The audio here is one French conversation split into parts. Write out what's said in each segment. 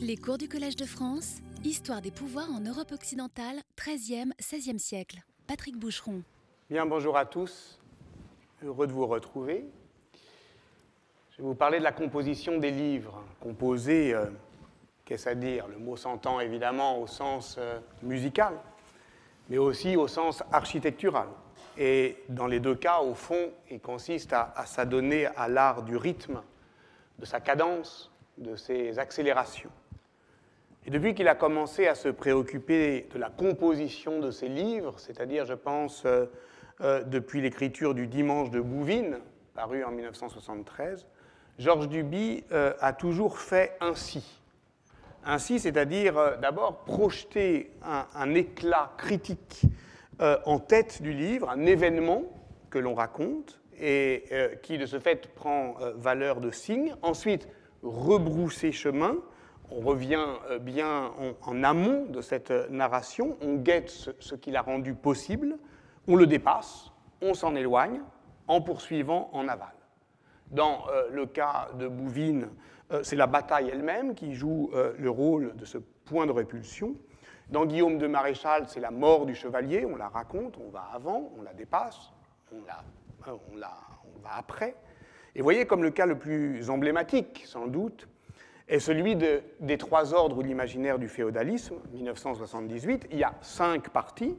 Les cours du Collège de France, Histoire des pouvoirs en Europe occidentale, 13e, 16e siècle. Patrick Boucheron. Bien, bonjour à tous. Heureux de vous retrouver. Je vais vous parler de la composition des livres. Composer, euh, qu'est-ce à dire Le mot s'entend évidemment au sens euh, musical, mais aussi au sens architectural. Et dans les deux cas, au fond, il consiste à, à s'adonner à l'art du rythme, de sa cadence, de ses accélérations. Et depuis qu'il a commencé à se préoccuper de la composition de ses livres, c'est-à-dire, je pense, euh, euh, depuis l'écriture du Dimanche de Bouvines, paru en 1973, Georges Duby euh, a toujours fait ainsi. Ainsi, c'est-à-dire d'abord projeter un, un, éclat critique en tête du livre, un événement que l'on raconte et qui de ce fait prend valeur de signe. Ensuite, rebrousser chemin on revient euh, bien en, amont de cette narration, on guette ce, ce qui rendu possible, on le dépasse, on s'en éloigne en poursuivant en aval. Dans euh, le cas de Bouvines, euh, c'est la bataille elle-même qui joue euh, le rôle de ce point de répulsion. Dans Guillaume de Maréchal, c'est la mort du chevalier, on la raconte, on va avant, on la dépasse, on va après. Et voyez comme le cas le plus emblématique, sans doute, est celui de, des trois ordres ou l'imaginaire du féodalisme, 1978. Il y a cinq parties.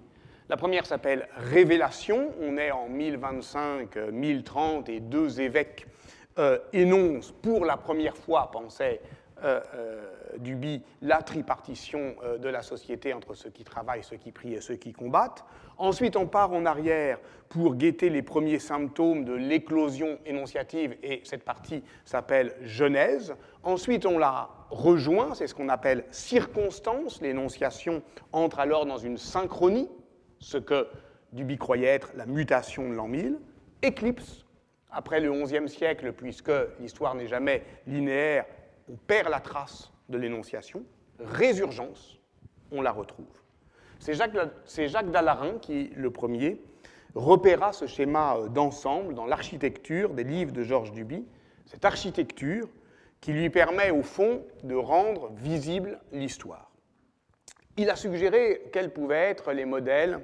La première s'appelle Révélation. On est en 1025, 1030 et deux évêques euh, énoncent pour la première fois, pensait euh, euh, Duby, la tripartition euh, de la société entre ceux qui travaillent, ceux qui prient et ceux qui combattent. Ensuite, on part en arrière pour guetter les premiers symptômes de l'éclosion énonciative, et cette partie s'appelle Genèse. Ensuite, on la rejoint, c'est ce qu'on appelle circonstance. L'énonciation entre alors dans une synchronie, ce que Duby croyait être la mutation de l'an 1000. Éclipse, après le XIe siècle, puisque l'histoire n'est jamais linéaire, on perd la trace de l'énonciation. Résurgence, on la retrouve. C'est Jacques, Dallarin qui, le premier, repéra ce schéma d'ensemble dans l'architecture des livres de Georges Duby, cette architecture qui lui permet au fond de rendre visible l'histoire. Il a suggéré quels pouvaient être les modèles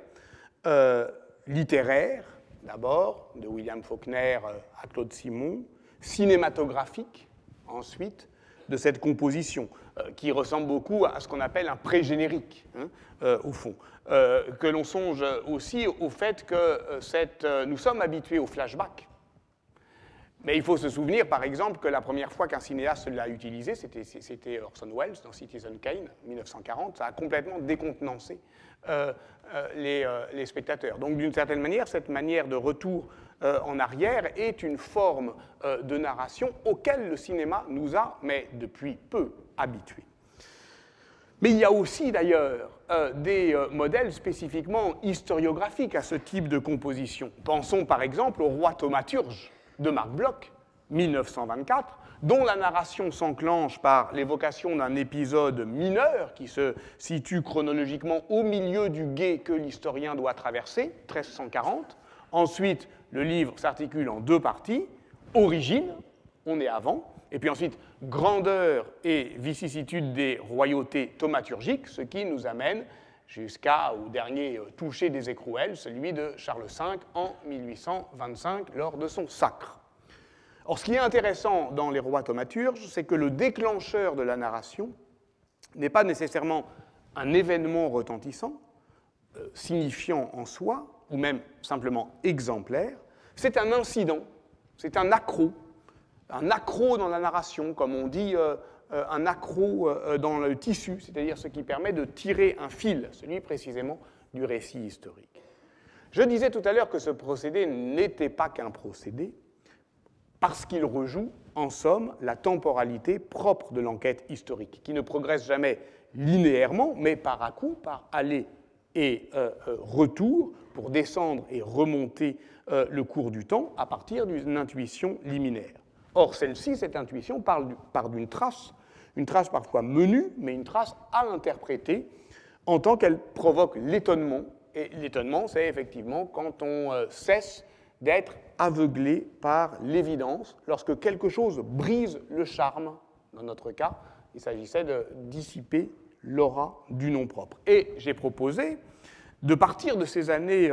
euh, littéraires, d'abord, de William Faulkner à Claude Simon, cinématographiques, ensuite, de cette composition, euh, qui ressemble beaucoup à ce qu'on appelle un pré-générique, hein, euh, au fond. Euh, que l'on songe aussi au fait que cette, nous sommes habitués au flashback. Mais il faut se souvenir, par exemple, que la première fois qu'un cinéaste l'a utilisé, c'était Orson Welles dans Citizen Kane, 1940. Ça a complètement décontenancé les, spectateurs. Donc, d'une certaine manière, cette manière de retour euh, en arrière est une forme euh, de narration auquel le cinéma nous a, mais depuis peu, habitués. Mais il y a aussi d'ailleurs euh, des modèles spécifiquement historiographiques à ce type de composition. Pensons par exemple au roi thaumaturge de Marc Bloch, 1924, dont la narration s'enclenche par l'évocation d'un épisode mineur qui se situe chronologiquement au milieu du guet que l'historien doit traverser, 1340. Ensuite, le livre s'articule en deux parties. Origine, on est avant, et puis ensuite grandeur et vicissitude des royautés thaumaturgiques, ce qui nous amène jusqu'au dernier toucher des écrouelles, celui de Charles V en 1825 lors de son sacre. Or, ce qui est intéressant dans les rois thaumaturges, c'est que le déclencheur de la narration n'est pas nécessairement un événement retentissant, euh, signifiant en soi, ou même simplement exemplaire, c'est un incident, c'est un accroc, un accroc dans la narration, comme on dit euh, euh, un accroc euh, dans le tissu, c'est-à-dire ce qui permet de tirer un fil, celui précisément du récit historique. Je disais tout à l'heure que ce procédé n'était pas qu'un procédé, parce qu'il rejoue, en somme, la temporalité propre de l'enquête historique, qui ne progresse jamais linéairement, mais par à coup, par aller et euh, retour, pour descendre et remonter euh, le cours du temps à partir d'une intuition liminaire. Or, celle-ci, cette intuition, part d'une trace, une trace parfois menue, mais une trace à interpréter en tant qu'elle provoque l'étonnement. Et l'étonnement, c'est effectivement quand on euh, cesse d'être aveuglé par l'évidence, lorsque quelque chose brise le charme, dans notre cas, Il s'agissait de dissiper l'aura du nom propre. Et j'ai proposé de partir de ces années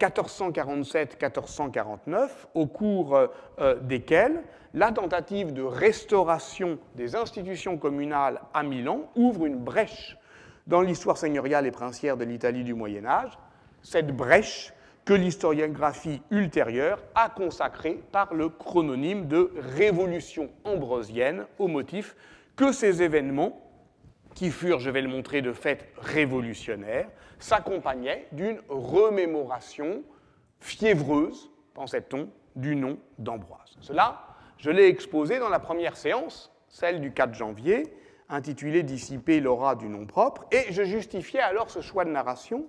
1447-1449, euh, au cours euh, euh, desquelles la tentative de restauration des institutions communales à Milan ouvre une brèche dans l'histoire seigneuriale et princière de l'Italie du Moyen Âge, cette brèche que l'historiographie ultérieure a consacrée par le chrononyme de révolution ambrosienne au motif que ces événements, qui furent, je vais le montrer, de fait révolutionnaires, s'accompagnaient d'une remémoration fiévreuse, pensait-on, du nom d'Ambroise. Cela, je l'ai exposé dans la première séance, celle du 4 janvier, intitulée Dissiper l'aura du nom propre, et je justifiais alors ce choix de narration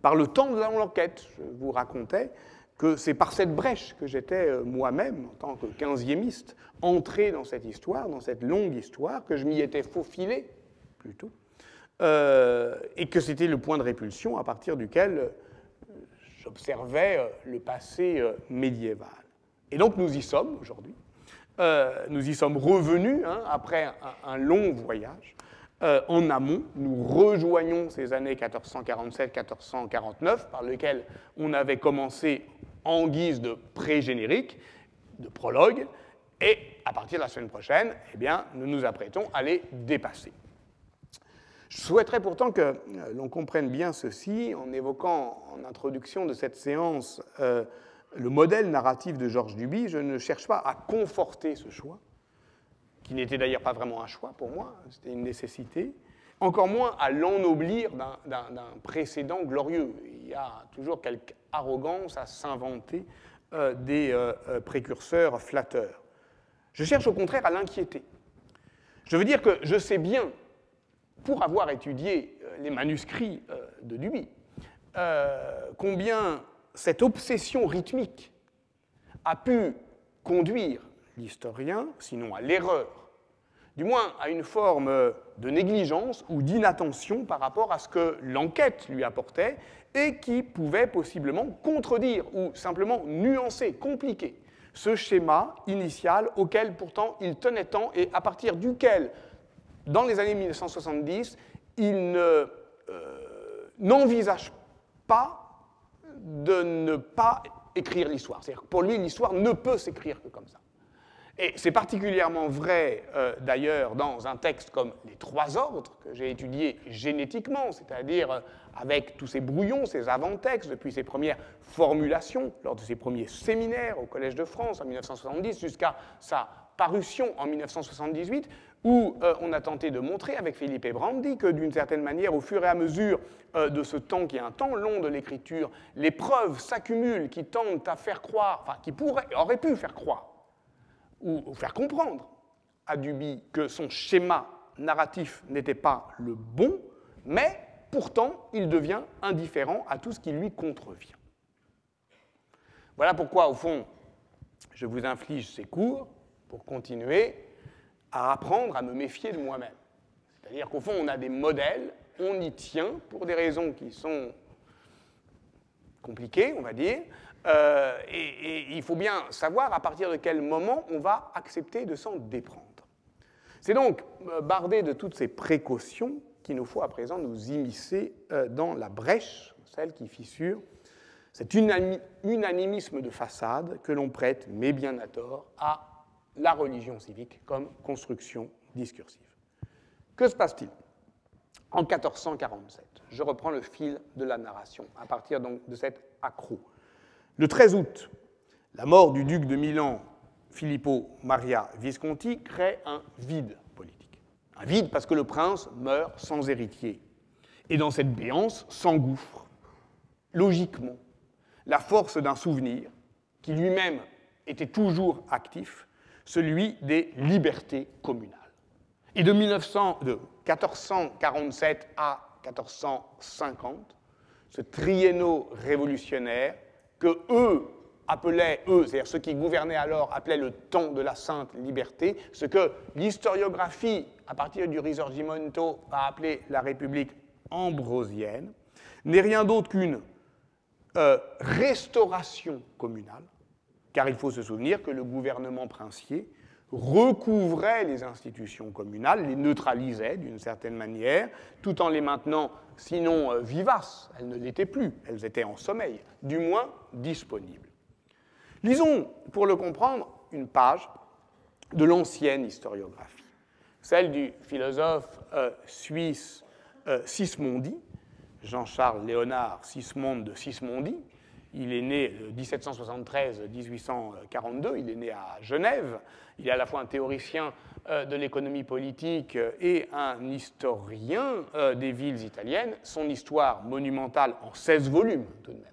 par le temps de l'enquête. Je vous racontais que c'est par cette brèche que j'étais euh, moi-même, en tant que quinziémiste, entré dans cette histoire, dans cette longue histoire, que je m'y étais faufilé, euh, et que c'était le point de répulsion à partir duquel euh, j'observais le passé médiéval. Et donc nous y sommes aujourd'hui. nous y sommes revenus hein, après un, long voyage. Euh, en amont, nous rejoignons ces années 1447-1449 par lesquelles on avait commencé en guise de pré-générique, de prologue, et à partir de la semaine prochaine, eh bien, nous nous apprêtons à les dépasser. Je souhaiterais pourtant que euh, l'on comprenne bien ceci en évoquant en introduction de cette séance euh, le modèle narratif de Georges Duby. Je ne cherche pas à conforter ce choix, qui n'était d'ailleurs pas vraiment un choix pour moi, c'était une nécessité, encore moins à l'ennoblir d'un précédent glorieux. Il y a toujours quelque arrogance à s'inventer euh, des précurseurs flatteurs. Je cherche au contraire à l'inquiéter. Je veux dire que je sais bien, pour avoir étudié les manuscrits de Duby, combien cette obsession rythmique a pu conduire l'historien, sinon à l'erreur, du moins à une forme de négligence ou d'inattention par rapport à ce que l'enquête lui apportait et qui pouvait possiblement contredire ou simplement nuancer, compliquer ce schéma initial auquel pourtant il tenait tant et à partir duquel, dans les années 1970, il euh, n'envisage pas de ne pas écrire l'histoire. C'est-à-dire que pour lui, l'histoire ne peut s'écrire que comme ça. Et c'est particulièrement vrai euh, d'ailleurs dans un texte comme Les Trois Ordres, que j'ai étudié génétiquement, c'est-à-dire euh, avec tous ces brouillons, ces avant-textes, depuis ses premières formulations, lors de ses premiers séminaires au Collège de France en 1970, jusqu'à sa parution en 1978, où euh, on a tenté de montrer avec Philippe Brandi que d'une certaine manière, au fur et à mesure de ce temps qui est un temps long de l'écriture, les preuves s'accumulent qui tendent à faire croire, enfin qui pourraient, auraient pu faire croire ou faire comprendre à Duby que son schéma narratif n'était pas le bon, mais pourtant il devient indifférent à tout ce qui lui contrevient. Voilà pourquoi, au fond, je vous inflige ces cours pour continuer à apprendre à me méfier de moi-même. C'est-à-dire qu'au fond, on a des modèles, on y tient pour des raisons qui sont compliquées, on va dire, euh, et, il faut bien savoir à partir de quel moment on va accepter de s'en déprendre. C'est donc euh, bardé de toutes ces précautions qu'il nous faut à présent nous immiscer euh, dans la brèche, celle qui fissure cet unanimisme de façade que l'on prête, mais bien à tort, à la religion civique comme construction discursive. Que se passe-t-il? En 1447, je reprends le fil de la narration, à partir donc de cet accroc le 13 août, la mort du duc de Milan, Filippo Maria Visconti, crée un vide politique. Un vide parce que le prince meurt sans héritier. Et dans cette béance s'engouffre, logiquement, la force d'un souvenir qui lui-même était toujours actif, celui des libertés communales. Et de, 1900, de 1447 à 1450, ce triennio révolutionnaire que eux appelaient, eux, c'est-à-dire ceux qui gouvernaient alors, appelaient le temps de la sainte liberté, ce que l'historiographie, à partir du Risorgimento, a appelé la République ambrosienne, n'est rien d'autre qu'une euh, restauration communale, car il faut se souvenir que le gouvernement princier recouvrait les institutions communales, les neutralisait d'une certaine manière, tout en les maintenant, sinon euh, vivaces, elles ne l'étaient plus, elles étaient en sommeil, du moins disponibles. Lisons, pour le comprendre, une page de l'ancienne historiographie, celle du philosophe euh, suisse euh, Sismondi, Jean-Charles Léonard Sismond de Sismondi, il est né 1773-1842, il est né à Genève. Il est à la fois un théoricien euh, de l'économie politique euh, et un historien euh, des villes italiennes. Son histoire monumentale en 16 volumes, tout de même,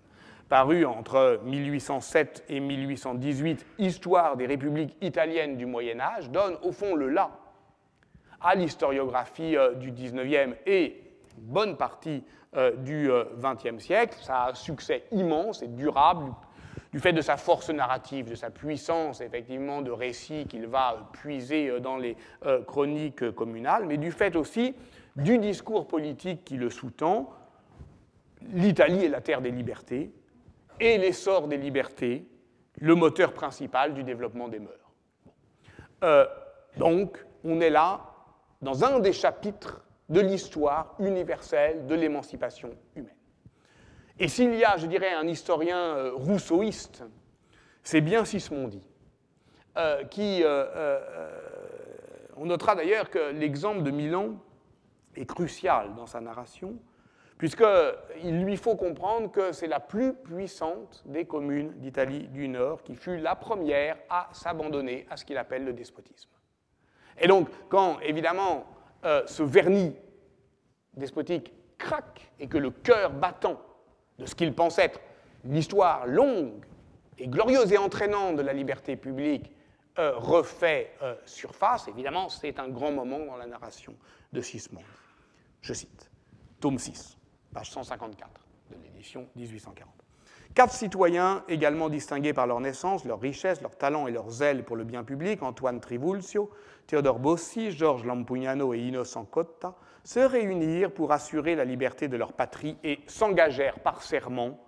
paru entre 1807 et 1818, Histoire des républiques italiennes du Moyen Âge, donne au fond le là à l'historiographie du 19e et bonne partie euh, du XXe euh, siècle. Ça a un succès immense et durable du fait de sa force narrative, de sa puissance effectivement de récit qu'il va puiser euh, dans les chroniques communales, mais du fait aussi du discours politique qui le sous-tend. L'Italie est la terre des libertés et l'essor des libertés, le moteur principal du développement des mœurs. donc, on est là dans un des chapitres de l'histoire universelle de l'émancipation humaine. Et s'il y a, je dirais, un historien euh, rousseauiste, c'est bien Sismondi, euh, qui, euh, on notera d'ailleurs que l'exemple de Milan est crucial dans sa narration, puisqu'il lui faut comprendre que c'est la plus puissante des communes d'Italie du Nord qui fut la première à s'abandonner à ce qu'il appelle le despotisme. Et donc, quand, évidemment, euh, ce vernis despotique craque et que le cœur battant de ce qu'il pense être l'histoire longue et glorieuse et entraînante de la liberté publique euh, refait euh, surface, évidemment, c'est un grand moment dans la narration de Sismond. Je cite, tome 6, page 154 de l'édition 1840. Quatre citoyens également distingués par leur naissance, leur richesse, leur talent et leur zèle pour le bien public, Antoine Trivulzio, Théodore Bossi, Georges Lampugnano et Innocent Cotta, se réunirent pour assurer la liberté de leur patrie et s'engagèrent par serment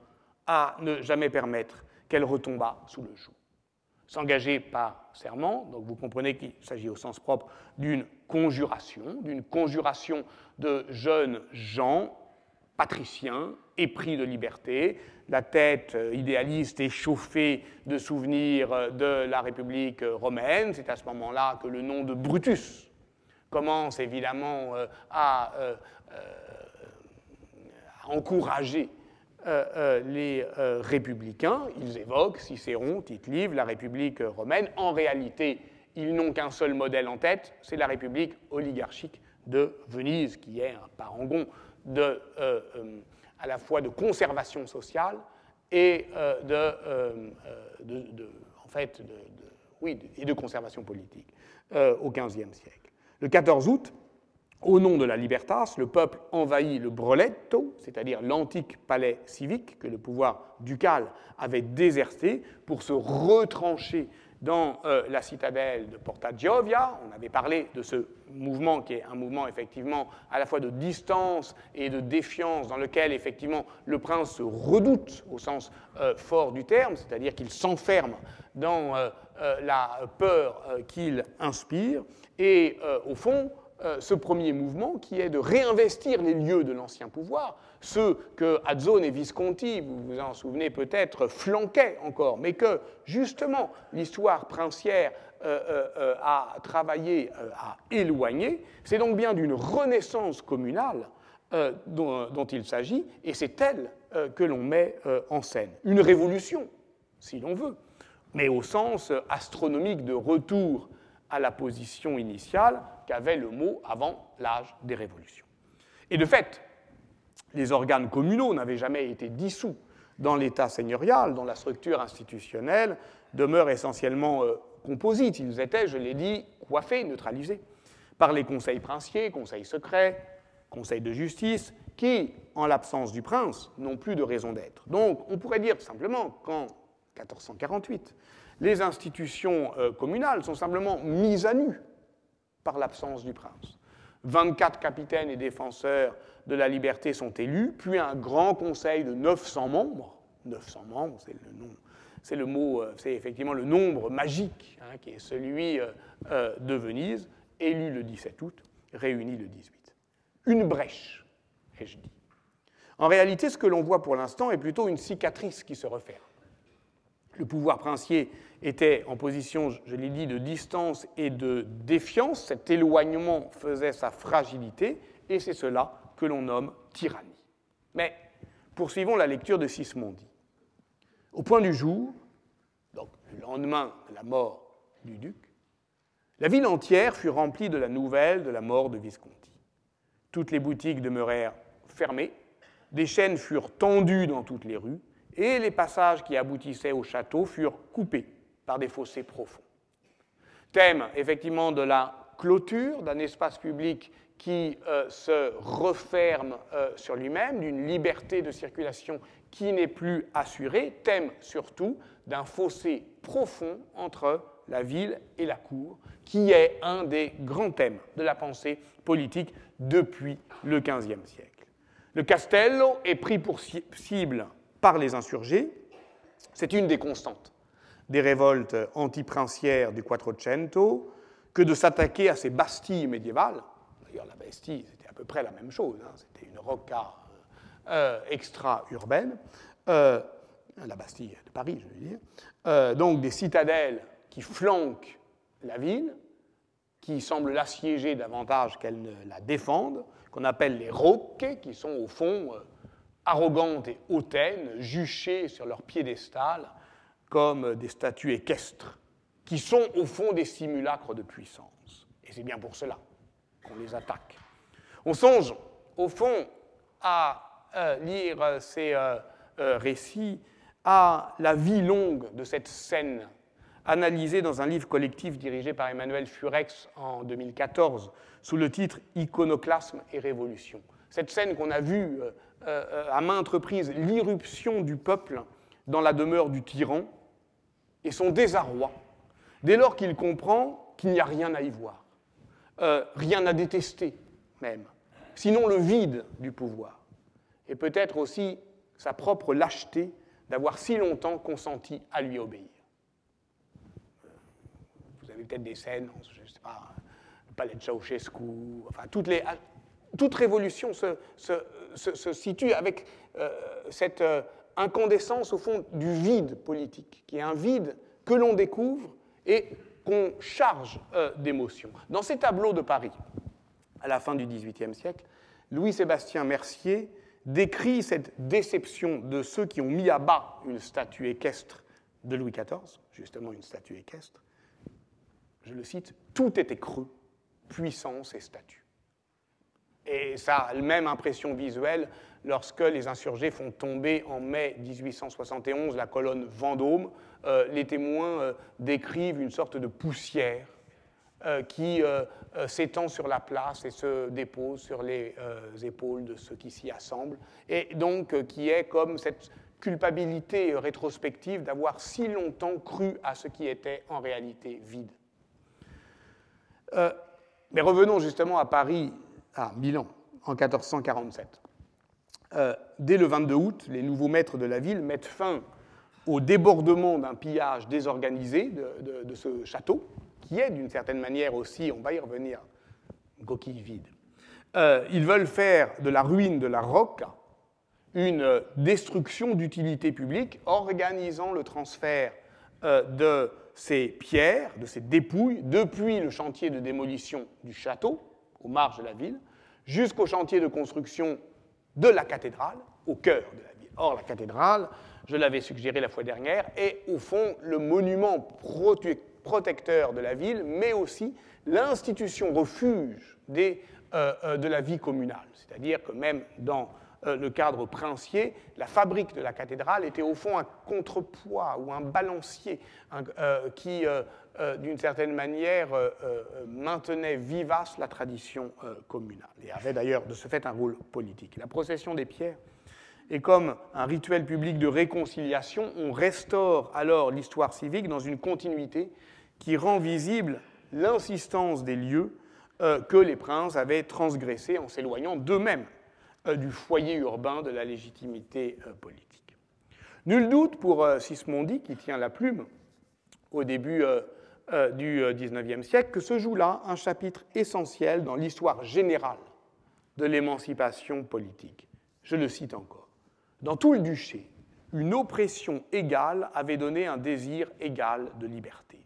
à ne jamais permettre qu'elle retombât sous le joug. S'engager par serment, donc vous comprenez qu'il s'agit au sens propre d'une conjuration, d'une conjuration de jeunes gens patriciens épris de liberté, la tête euh, idéaliste et chauffée de souvenirs euh, de la République euh, romaine. C'est à ce moment-là que le nom de Brutus commence évidemment à, encourager les républicains. Ils évoquent Cicéron, Tite-Live, la République romaine. En réalité, ils n'ont qu'un seul modèle en tête, c'est la République oligarchique de Venise, qui est un parangon de à la fois de conservation sociale et, euh, euh, euh, de, conservation politique au XVe siècle. Le 14 août, au nom de la libertas, le peuple envahit le Broletto, c'est-à-dire l'antique palais civique que le pouvoir ducal avait déserté pour se retrancher dans euh, la citadelle de Porta Giovia. On avait parlé de ce mouvement qui est un mouvement effectivement à la fois de distance et de défiance dans lequel effectivement le prince se redoute au sens euh, fort du terme, c'est-à-dire qu'il s'enferme dans euh, la peur qu'il inspire. Et au fond, ce premier mouvement qui est de réinvestir les lieux de l'ancien pouvoir, ceux que Azzone et Visconti, vous vous en souvenez peut-être, flanquaient encore, mais que justement l'histoire princière euh, euh, euh, a travaillé à éloigner, c'est donc bien d'une renaissance communale dont, il s'agit, et c'est elle que l'on met en scène. Une révolution, si l'on veut, mais au sens astronomique de retour à la position initiale qu'avait le mot avant l'âge des révolutions. Et de fait, les organes communaux n'avaient jamais été dissous dans l'État seigneurial, dont la structure institutionnelle demeure essentiellement euh, composite. Ils étaient, je l'ai dit, coiffés, neutralisés par les conseils princiers, conseils secrets, conseils de justice, qui, en l'absence du prince, n'ont plus de raison d'être. Donc, on pourrait dire simplement qu'en 1448, les institutions euh, communales sont simplement mises à nu par l'absence du prince. 24 capitaines et défenseurs de la liberté sont élus, puis un grand conseil de 900 membres, 900 membres, c'est le nom c'est c'est effectivement le nombre magique hein, qui est celui de Venise, élu le 17 août, réuni le 18. Une brèche, ai-je dit. En réalité, ce que l'on voit pour l'instant est plutôt une cicatrice qui se referme. Le pouvoir princier était en position, je l'ai dit, de distance et de défiance. Cet éloignement faisait sa fragilité, et c'est cela que l'on nomme tyrannie. Mais poursuivons la lecture de Sismondi. Au point du jour, donc le lendemain de la mort du duc, la ville entière fut remplie de la nouvelle de la mort de Visconti. Toutes les boutiques demeurèrent fermées, des chaînes furent tendues dans toutes les rues, et les passages qui aboutissaient au château furent coupés par des fossés profonds. Thème effectivement de la clôture d'un espace public qui euh, se referme euh, sur lui-même, d'une liberté de circulation qui n'est plus assurée, thème surtout d'un fossé profond entre la ville et la cour, qui est un des grands thèmes de la pensée politique depuis le XVe siècle. Le Castello est pris pour cible par les insurgés, c'est une des constantes des révoltes antiprincières du Quattrocento que de s'attaquer à ces bastilles médiévales, D'ailleurs, la Bastille, c'était à peu près la même chose. Hein. C'était une rocca euh, extra-urbaine. Euh, la Bastille de Paris, je veux dire. Euh, donc des citadelles qui flanquent la ville, qui semblent l'assiéger davantage qu'elles ne la défendent, qu'on appelle les roques, qui sont au fond arrogantes et hautaines, juchées sur leur piédestal comme des statues équestres, qui sont au fond des simulacres de puissance. Et c'est bien pour cela qu'on les attaque. On songe, au fond, à euh, lire euh, ces euh, récits, à la vie longue de cette scène, analysée dans un livre collectif dirigé par Emmanuel Furex en 2014, sous le titre Iconoclasme et Révolution. Cette scène qu'on a vue à maintes reprises, l'irruption du peuple dans la demeure du tyran et son désarroi, dès lors qu'il comprend qu'il n'y a rien à y voir. Euh, rien à détester même, sinon le vide du pouvoir, et peut-être aussi sa propre lâcheté d'avoir si longtemps consenti à lui obéir. Vous avez peut-être des scènes, je ne sais pas, le palais de Ceausescu, enfin, toute révolution se, se, situe avec euh, cette euh, incandescence au fond du vide politique, qui est un vide que l'on découvre et qu'on charge euh, d'émotions. Dans ces tableaux de Paris, à la fin du XVIIIe siècle, Louis-Sébastien Mercier décrit cette déception de ceux qui ont mis à bas une statue équestre de Louis XIV, justement une statue équestre. Je le cite, tout était creux, puissance et statue. Et ça a la même impression visuelle lorsque les insurgés font tomber en mai 1871 la colonne Vendôme. Euh, les témoins euh, décrivent une sorte de poussière euh, qui s'étend sur la place et se dépose sur les épaules de ceux qui s'y assemblent, et donc qui est comme cette culpabilité rétrospective d'avoir si longtemps cru à ce qui était en réalité vide. mais revenons justement à Paris, à Milan, en 1447. Euh, dès le 22 août, les nouveaux maîtres de la ville mettent fin au débordement d'un pillage désorganisé de, ce château, qui est d'une certaine manière aussi, on va y revenir, une coquille vide. Euh, ils veulent faire de la ruine de la Rocca une destruction d'utilité publique, organisant le transfert euh, de ces pierres, de ces dépouilles, depuis le chantier de démolition du château, aux marges de la ville, jusqu'au chantier de construction de la cathédrale, au cœur de la ville. Or, la cathédrale, je l'avais suggéré la fois dernière, est au fond le monument protecteur de la ville, mais aussi l'institution refuge euh, euh, de la vie communale. C'est-à-dire que même dans euh, le cadre princier, la fabrique de la cathédrale était au fond un contrepoids ou un balancier qui euh, d'une certaine manière, euh, euh, maintenait vivace la tradition communale et avait d'ailleurs de ce fait un rôle politique. La procession des pierres est comme un rituel public de réconciliation. On restaure alors l'histoire civique dans une continuité qui rend visible l'insistance des lieux que les princes avaient transgressés en s'éloignant d'eux-mêmes du foyer urbain de la légitimité politique. Nul doute pour Sismondi, qui tient la plume au début du XIXe siècle, que se joue là un chapitre essentiel dans l'histoire générale de l'émancipation politique. Je le cite encore. Dans tout le duché, une oppression égale avait donné un désir égal de liberté.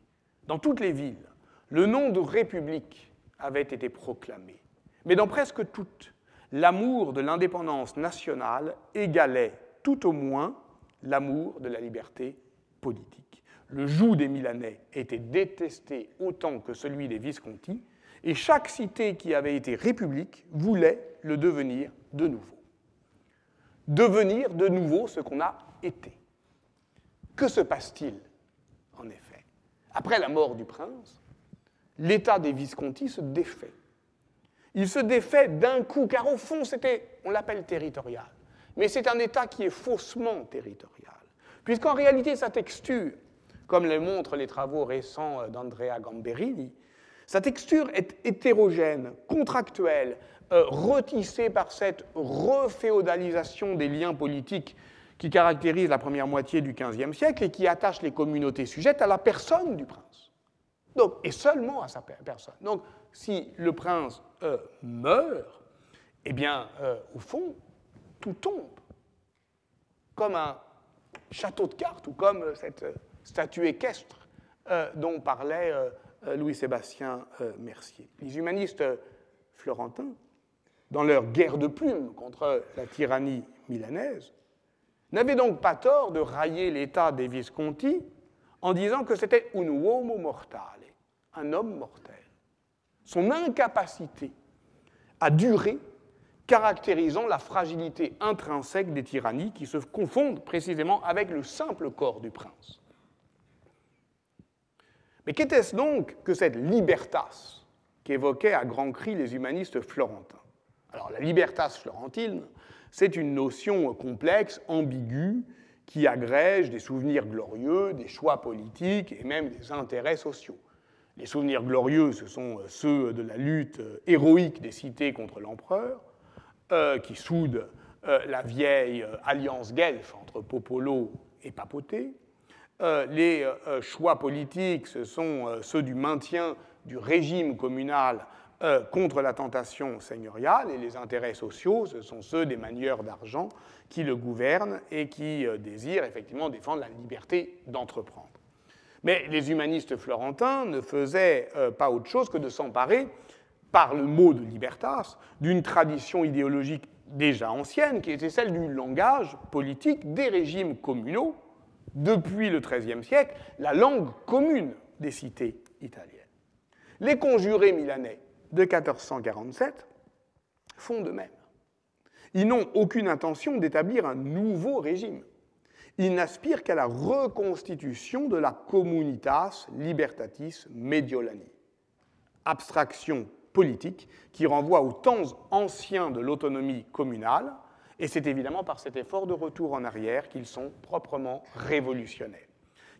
Dans toutes les villes, le nom de République avait été proclamé. Mais dans presque toutes, l'amour de l'indépendance nationale égalait tout au moins l'amour de la liberté politique. Le joug des Milanais était détesté autant que celui des Visconti, et chaque cité qui avait été république voulait le devenir de nouveau. Devenir de nouveau ce qu'on a été. Que se passe-t-il, en effet? Après la mort du prince, l'état des Visconti se défait. Il se défait d'un coup, car au fond, c'était, on l'appelle territorial, mais c'est un état qui est faussement territorial, puisqu'en réalité, sa texture, comme le montrent les travaux récents d'Andrea Gamberini, sa texture est hétérogène, contractuelle, euh, retissée par cette reféodalisation des liens politiques qui caractérise la première moitié du XVe siècle et qui attache les communautés sujettes à la personne du prince. Donc, et seulement à sa personne. Donc, si le prince euh, meurt, eh bien, euh, au fond, tout tombe. Comme un château de cartes ou comme cette statue équestre dont parlait Louis-Sébastien Mercier. Les humanistes florentins, dans leur guerre de plumes contre la tyrannie milanaise, n'avait donc pas tort de railler l'état des Visconti en disant que c'était un uomo mortale, un homme mortel. Son incapacité à durer caractérisant la fragilité intrinsèque des tyrannies qui se confondent précisément avec le simple corps du prince. Mais qu'était-ce donc que cette libertas qu'évoquaient à grands cris les humanistes florentins? Alors la libertas florentine, c'est une notion complexe, ambiguë, qui agrège des souvenirs glorieux, des choix politiques et même des intérêts sociaux. Les souvenirs glorieux, ce sont ceux de la lutte héroïque des cités contre l'empereur, euh, qui soude euh, la vieille euh, alliance guelfe entre Popolo et Papauté. Les choix politiques, ce sont ceux du maintien du régime communal euh, contre la tentation seigneuriale et les intérêts sociaux, ce sont ceux des manieurs d'argent qui le gouvernent et qui euh, désirent effectivement défendre la liberté d'entreprendre. Mais les humanistes florentins ne faisaient euh, pas autre chose que de s'emparer, par le mot de libertas, d'une tradition idéologique déjà ancienne, qui était celle du langage politique des régimes communaux, depuis le XIIIe siècle, la langue commune des cités italiennes. Les conjurés milanais de 1447 font de même. Ils n'ont aucune intention d'établir un nouveau régime. Ils n'aspirent qu'à la reconstitution de la communitas libertatis mediolani, abstraction politique qui renvoie aux temps anciens de l'autonomie communale, et c'est évidemment par cet effort de retour en arrière qu'ils sont proprement révolutionnaires.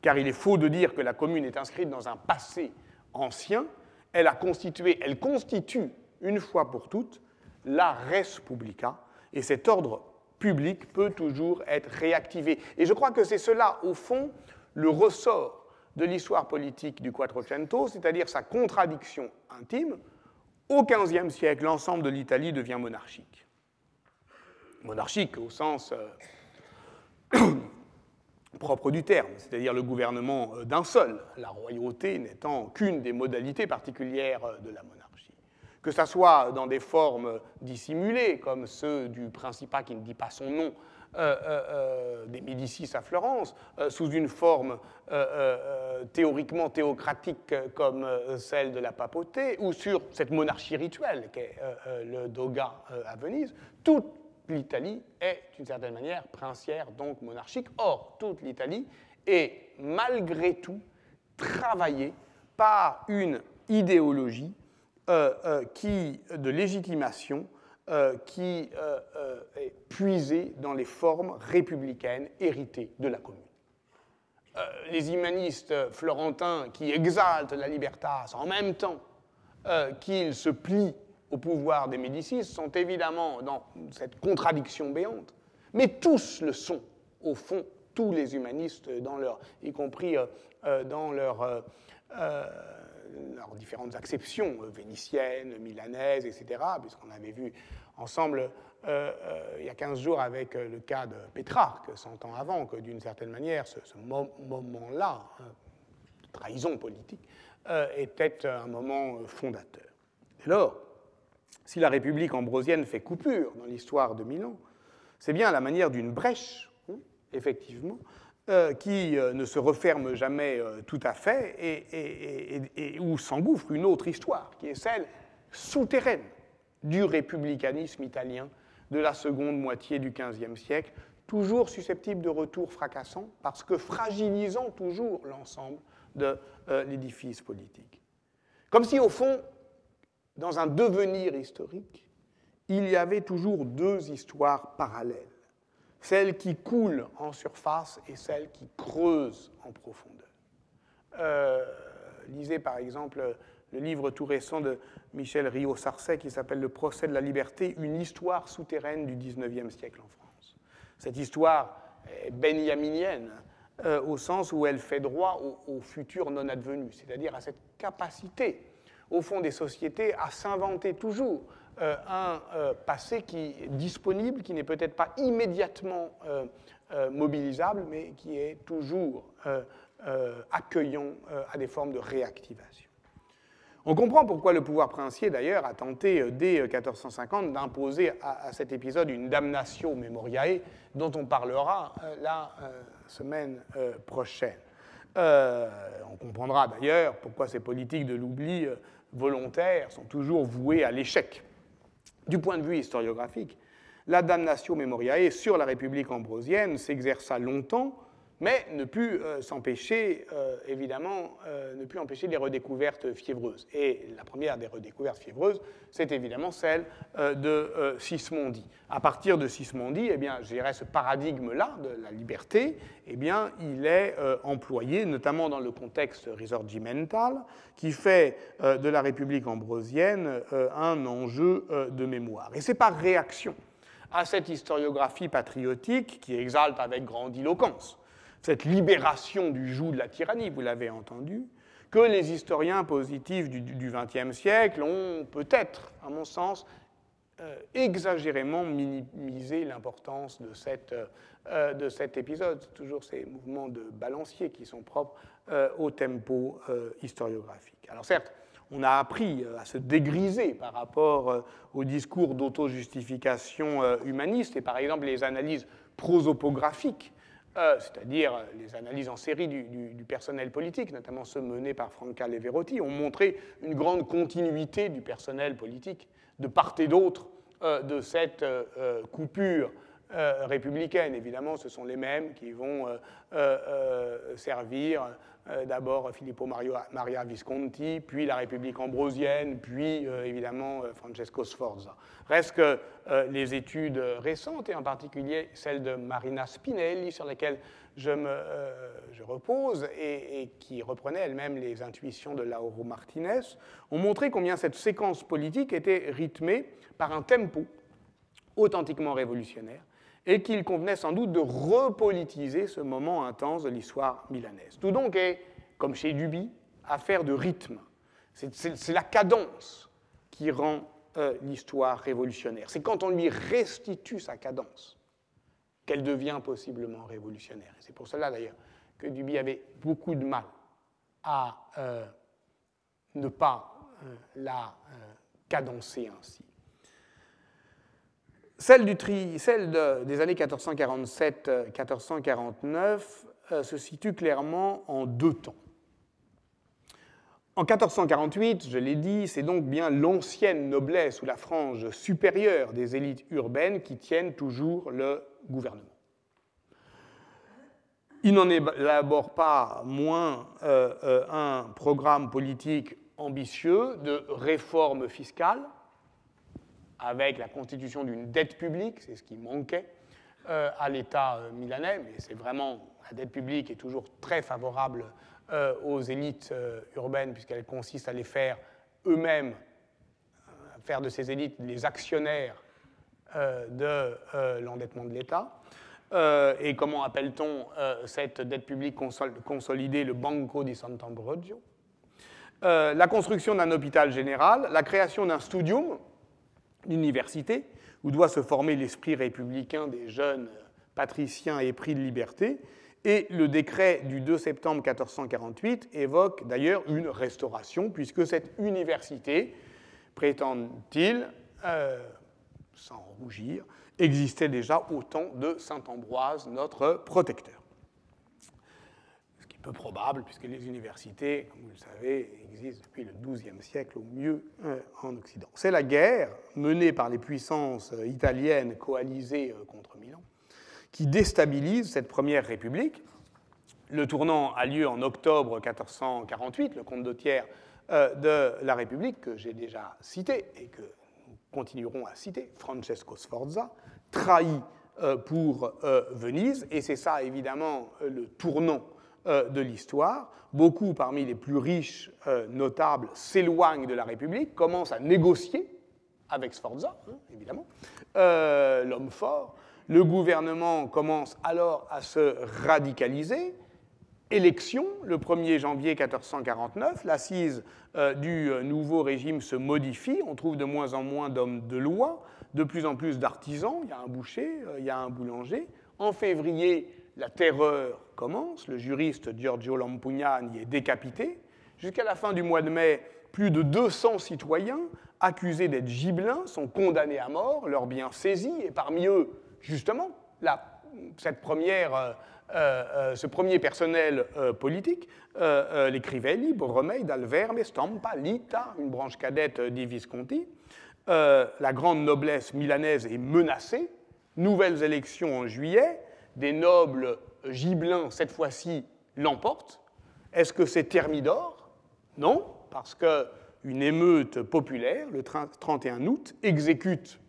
Car il est faux de dire que la commune est inscrite dans un passé ancien, elle a constitué, elle constitue une fois pour toutes la res publica, et cet ordre public peut toujours être réactivé. Et je crois que c'est cela, au fond, le ressort de l'histoire politique du Quattrocento, c'est-à-dire sa contradiction intime. Au XVe siècle, l'ensemble de l'Italie devient monarchique. Monarchique au sens euh, propre du terme, c'est-à-dire le gouvernement euh, d'un seul, la royauté n'étant qu'une des modalités particulières euh, de la monarchie. Que ce soit dans des formes dissimulées, comme ceux du Principat qui ne dit pas son nom, des Médicis à Florence, sous une forme théoriquement théocratique comme celle de la papauté, ou sur cette monarchie rituelle qu'est le Doga à Venise, toutes l'Italie est d'une certaine manière princière, donc monarchique. Or, toute l'Italie est malgré tout travaillée par une idéologie euh, euh, qui, de légitimation euh, qui est puisée dans les formes républicaines héritées de la commune. les humanistes florentins qui exaltent la libertas en même temps qu'ils se plient au pouvoir des Médicis sont évidemment dans cette contradiction béante, mais tous le sont, au fond, tous les humanistes, dans leur, y compris dans leur, leurs différentes acceptions, vénitiennes, milanaises, etc., puisqu'on avait vu ensemble il y a 15 jours avec le cas de Pétrarque, 100 ans avant, que d'une certaine manière, ce, moment-là, hein, trahison politique, était un moment fondateur. Dès si la République ambrosienne fait coupure dans l'histoire de Milan, c'est bien à la manière d'une brèche, hein, effectivement, euh, qui euh, ne se referme jamais euh, tout à fait et, où s'engouffre une autre histoire, qui est celle souterraine du républicanisme italien de la seconde moitié du XVe siècle, toujours susceptible de retour fracassant, parce que fragilisant toujours l'ensemble de l'édifice politique. Comme si, au fond, dans un devenir historique, il y avait toujours deux histoires parallèles, celle qui coule en surface et celle qui creuse en profondeur. Euh, lisez par exemple le livre tout récent de Michel Rio-Sarcey qui s'appelle Le procès de la liberté, une histoire souterraine du XIXe siècle en France. Cette histoire est benjaminienne euh, au sens où elle fait droit au futur non advenu, c'est-à-dire à cette capacité au fond des sociétés à s'inventer toujours euh, un euh, passé qui est disponible, qui n'est peut-être pas immédiatement euh, mobilisable, mais qui est toujours accueillant à des formes de réactivation. On comprend pourquoi le pouvoir princier, d'ailleurs, a tenté dès 1450 d'imposer à, cet épisode une damnatio memoriae, dont on parlera la semaine prochaine. on comprendra d'ailleurs pourquoi ces politiques de l'oubli volontaires sont toujours voués à l'échec. Du point de vue historiographique, la damnatio memoriae sur la République ambrosienne s'exerça longtemps mais ne put euh, s'empêcher, euh, évidemment, euh, ne put empêcher les redécouvertes fiévreuses. Et la première des redécouvertes fiévreuses, c'est évidemment celle de Sismondi. À partir de Sismondi, eh bien, je ce paradigme-là de la liberté, eh bien, il est employé, notamment dans le contexte risorgimental, qui fait de la République ambrosienne un enjeu de mémoire. Et c'est par réaction à cette historiographie patriotique qui exalte avec grandiloquence cette libération du joug de la tyrannie, vous l'avez entendu, que les historiens positifs du XXe siècle ont peut-être, à mon sens, euh, exagérément minimisé l'importance de, euh, de, cet épisode. Toujours ces mouvements de balancier qui sont propres euh, au tempo historiographique. Alors certes, on a appris à se dégriser par rapport au discours d'auto-justification humaniste et par exemple les analyses prosopographiques euh, c'est-à-dire les analyses en série du, personnel politique, notamment ceux menés par Franca Leverotti, ont montré une grande continuité du personnel politique de part et d'autre euh, de cette euh, coupure républicaine. Évidemment, ce sont les mêmes qui vont servir d'abord Filippo Maria Visconti, puis la République ambrosienne, puis évidemment Francesco Sforza. Reste que les études récentes, et en particulier celle de Marina Spinelli, sur laquelle je, me, je repose, et, qui reprenait elle-même les intuitions de Lauro Martinez, ont montré combien cette séquence politique était rythmée par un tempo authentiquement révolutionnaire, et qu'il convenait sans doute de repolitiser ce moment intense de l'histoire milanaise. Tout donc est, comme chez Duby, affaire de rythme. C'est la cadence qui rend euh, l'histoire révolutionnaire. C'est quand on lui restitue sa cadence qu'elle devient possiblement révolutionnaire. C'est pour cela d'ailleurs que Duby avait beaucoup de mal à euh, ne pas euh, la cadencer ainsi. Celle, des années 1447-1449 se situe clairement en deux temps. En 1448, je l'ai dit, c'est donc bien l'ancienne noblesse ou la frange supérieure des élites urbaines qui tiennent toujours le gouvernement. Il n'en élabore pas moins euh, euh, un programme politique ambitieux de réforme fiscale, avec la constitution d'une dette publique, c'est ce qui manquait euh, à l'État milanais, mais c'est vraiment la dette publique est toujours très favorable euh, aux élites euh, urbaines, puisqu'elle consiste à les faire eux-mêmes, euh, faire de ces élites les actionnaires de l'endettement de l'État. et comment appelle-t-on cette dette publique consolidée le Banco di Sant'Ambrogio? La construction d'un hôpital général, la création d'un studium, d'université, où doit se former l'esprit républicain des jeunes patriciens épris de liberté, et le décret du 2 septembre 1448 évoque d'ailleurs une restauration, puisque cette université, prétend-il, euh, sans rougir, existait déjà au temps de Saint Ambroise, notre protecteur. Peu probable, puisque les universités, comme vous le savez, existent depuis le XIIe siècle au mieux euh, en Occident. C'est la guerre menée par les puissances euh, italiennes coalisées contre Milan qui déstabilise cette première république. Le tournant a lieu en octobre 1448, le comte euh, de la République, que j'ai déjà cité et que nous continuerons à citer, Francesco Sforza, trahi euh, pour euh, Venise, et c'est ça évidemment le tournant de l'histoire. Beaucoup parmi les plus riches notables s'éloignent de la République, commencent à négocier avec Sforza, hein, évidemment, l'homme fort, le gouvernement commence alors à se radicaliser. Élection, le 1er janvier 1449, l'assise euh, du euh, nouveau régime se modifie, on trouve de moins en moins d'hommes de loi, de plus en plus d'artisans, il y a un boucher, euh, il y a un boulanger. En février, la terreur commence, le juriste Giorgio Lampugnani est décapité. Jusqu'à la fin du mois de mai, plus de 200 citoyens accusés d'être gibelins sont condamnés à mort, leurs biens saisis, et parmi eux justement, euh, euh, euh, ce premier personnel politique, l'écrivain libre, Remei d'Alverme, Stampa, Lita, une branche cadette des Visconti. la grande noblesse milanaise est menacée. Nouvelles élections en juillet. Des nobles gibelins, cette fois-ci, l'emportent. Est-ce que c'est Thermidor? Non, parce qu'une émeute populaire, le 31 août, exécute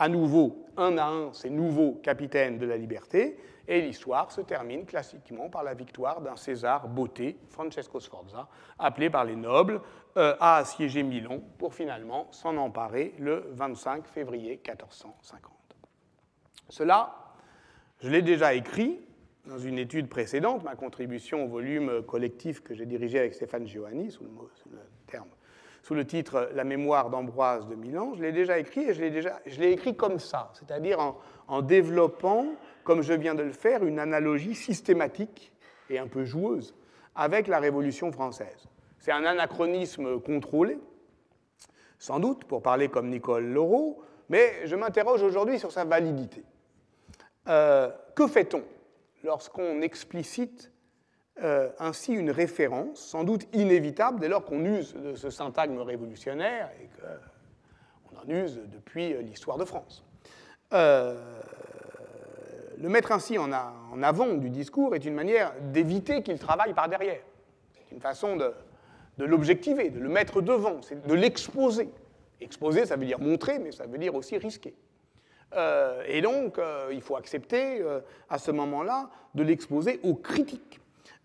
à nouveau, un à un, ces nouveaux capitaines de la liberté, et l'histoire se termine classiquement par la victoire d'un César beauté, Francesco Sforza, appelé par les nobles euh, à assiéger Milan pour finalement s'en emparer le 25 février 1450. Cela, je l'ai déjà écrit dans une étude précédente, ma contribution au volume collectif que j'ai dirigé avec Stéphane Giovanni, sous le, terme sous le titre La mémoire d'Ambroise de Milan, je l'ai déjà écrit et je l'ai, écrit comme ça, c'est-à-dire en, développant, comme je viens de le faire, une analogie systématique et un peu joueuse avec la Révolution française. C'est un anachronisme contrôlé, sans doute, pour parler comme Nicole Laureau, mais je m'interroge aujourd'hui sur sa validité. Euh, que fait-on lorsqu'on explicite euh, ainsi une référence, sans doute inévitable dès lors qu'on use de ce syntagme révolutionnaire et qu'on en use depuis l'histoire de France. Euh, le mettre ainsi en, avant du discours est une manière d'éviter qu'il travaille par derrière. C'est une façon de, l'objectiver, de le mettre devant, de l'exposer. Exposer, ça veut dire montrer, mais ça veut dire aussi risquer. Euh, et donc, il faut accepter à ce moment-là de l'exposer aux critiques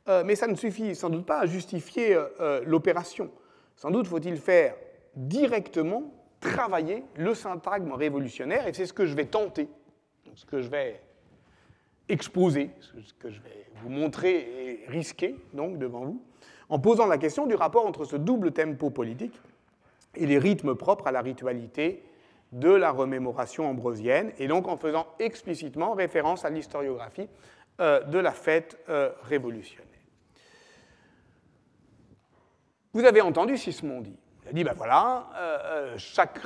euh, mais ça ne suffit sans doute pas à justifier euh, euh, l'opération. Sans doute faut-il faire directement travailler le syntagme révolutionnaire, et c'est ce que je vais tenter, ce que je vais exposer, ce que je vais vous montrer et risquer donc devant vous, en posant la question du rapport entre ce double tempo politique et les rythmes propres à la ritualité de la remémoration ambrosienne, et donc en faisant explicitement référence à l'historiographie de la fête révolutionnaire. Vous avez entendu Sismondi. Il a dit, ben voilà, euh, euh, chaque,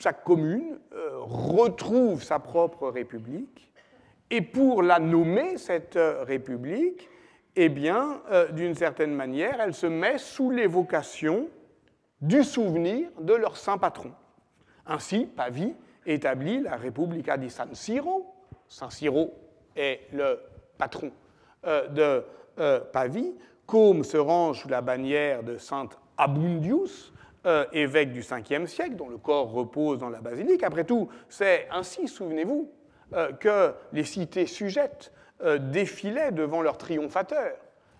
chaque, commune euh, retrouve sa propre république, et pour la nommer, cette république, eh bien, d'une certaine manière, elle se met sous l'évocation du souvenir de leur saint patron. Ainsi, Pavie établit la Repubblica di San Siro. San Siro est le patron de Pavie, Côme se range sous la bannière de saint Abundius, euh, évêque du 5e siècle, dont le corps repose dans la basilique. Après tout, c'est ainsi, souvenez-vous, euh, que les cités sujettes euh, défilaient devant leur triomphateur.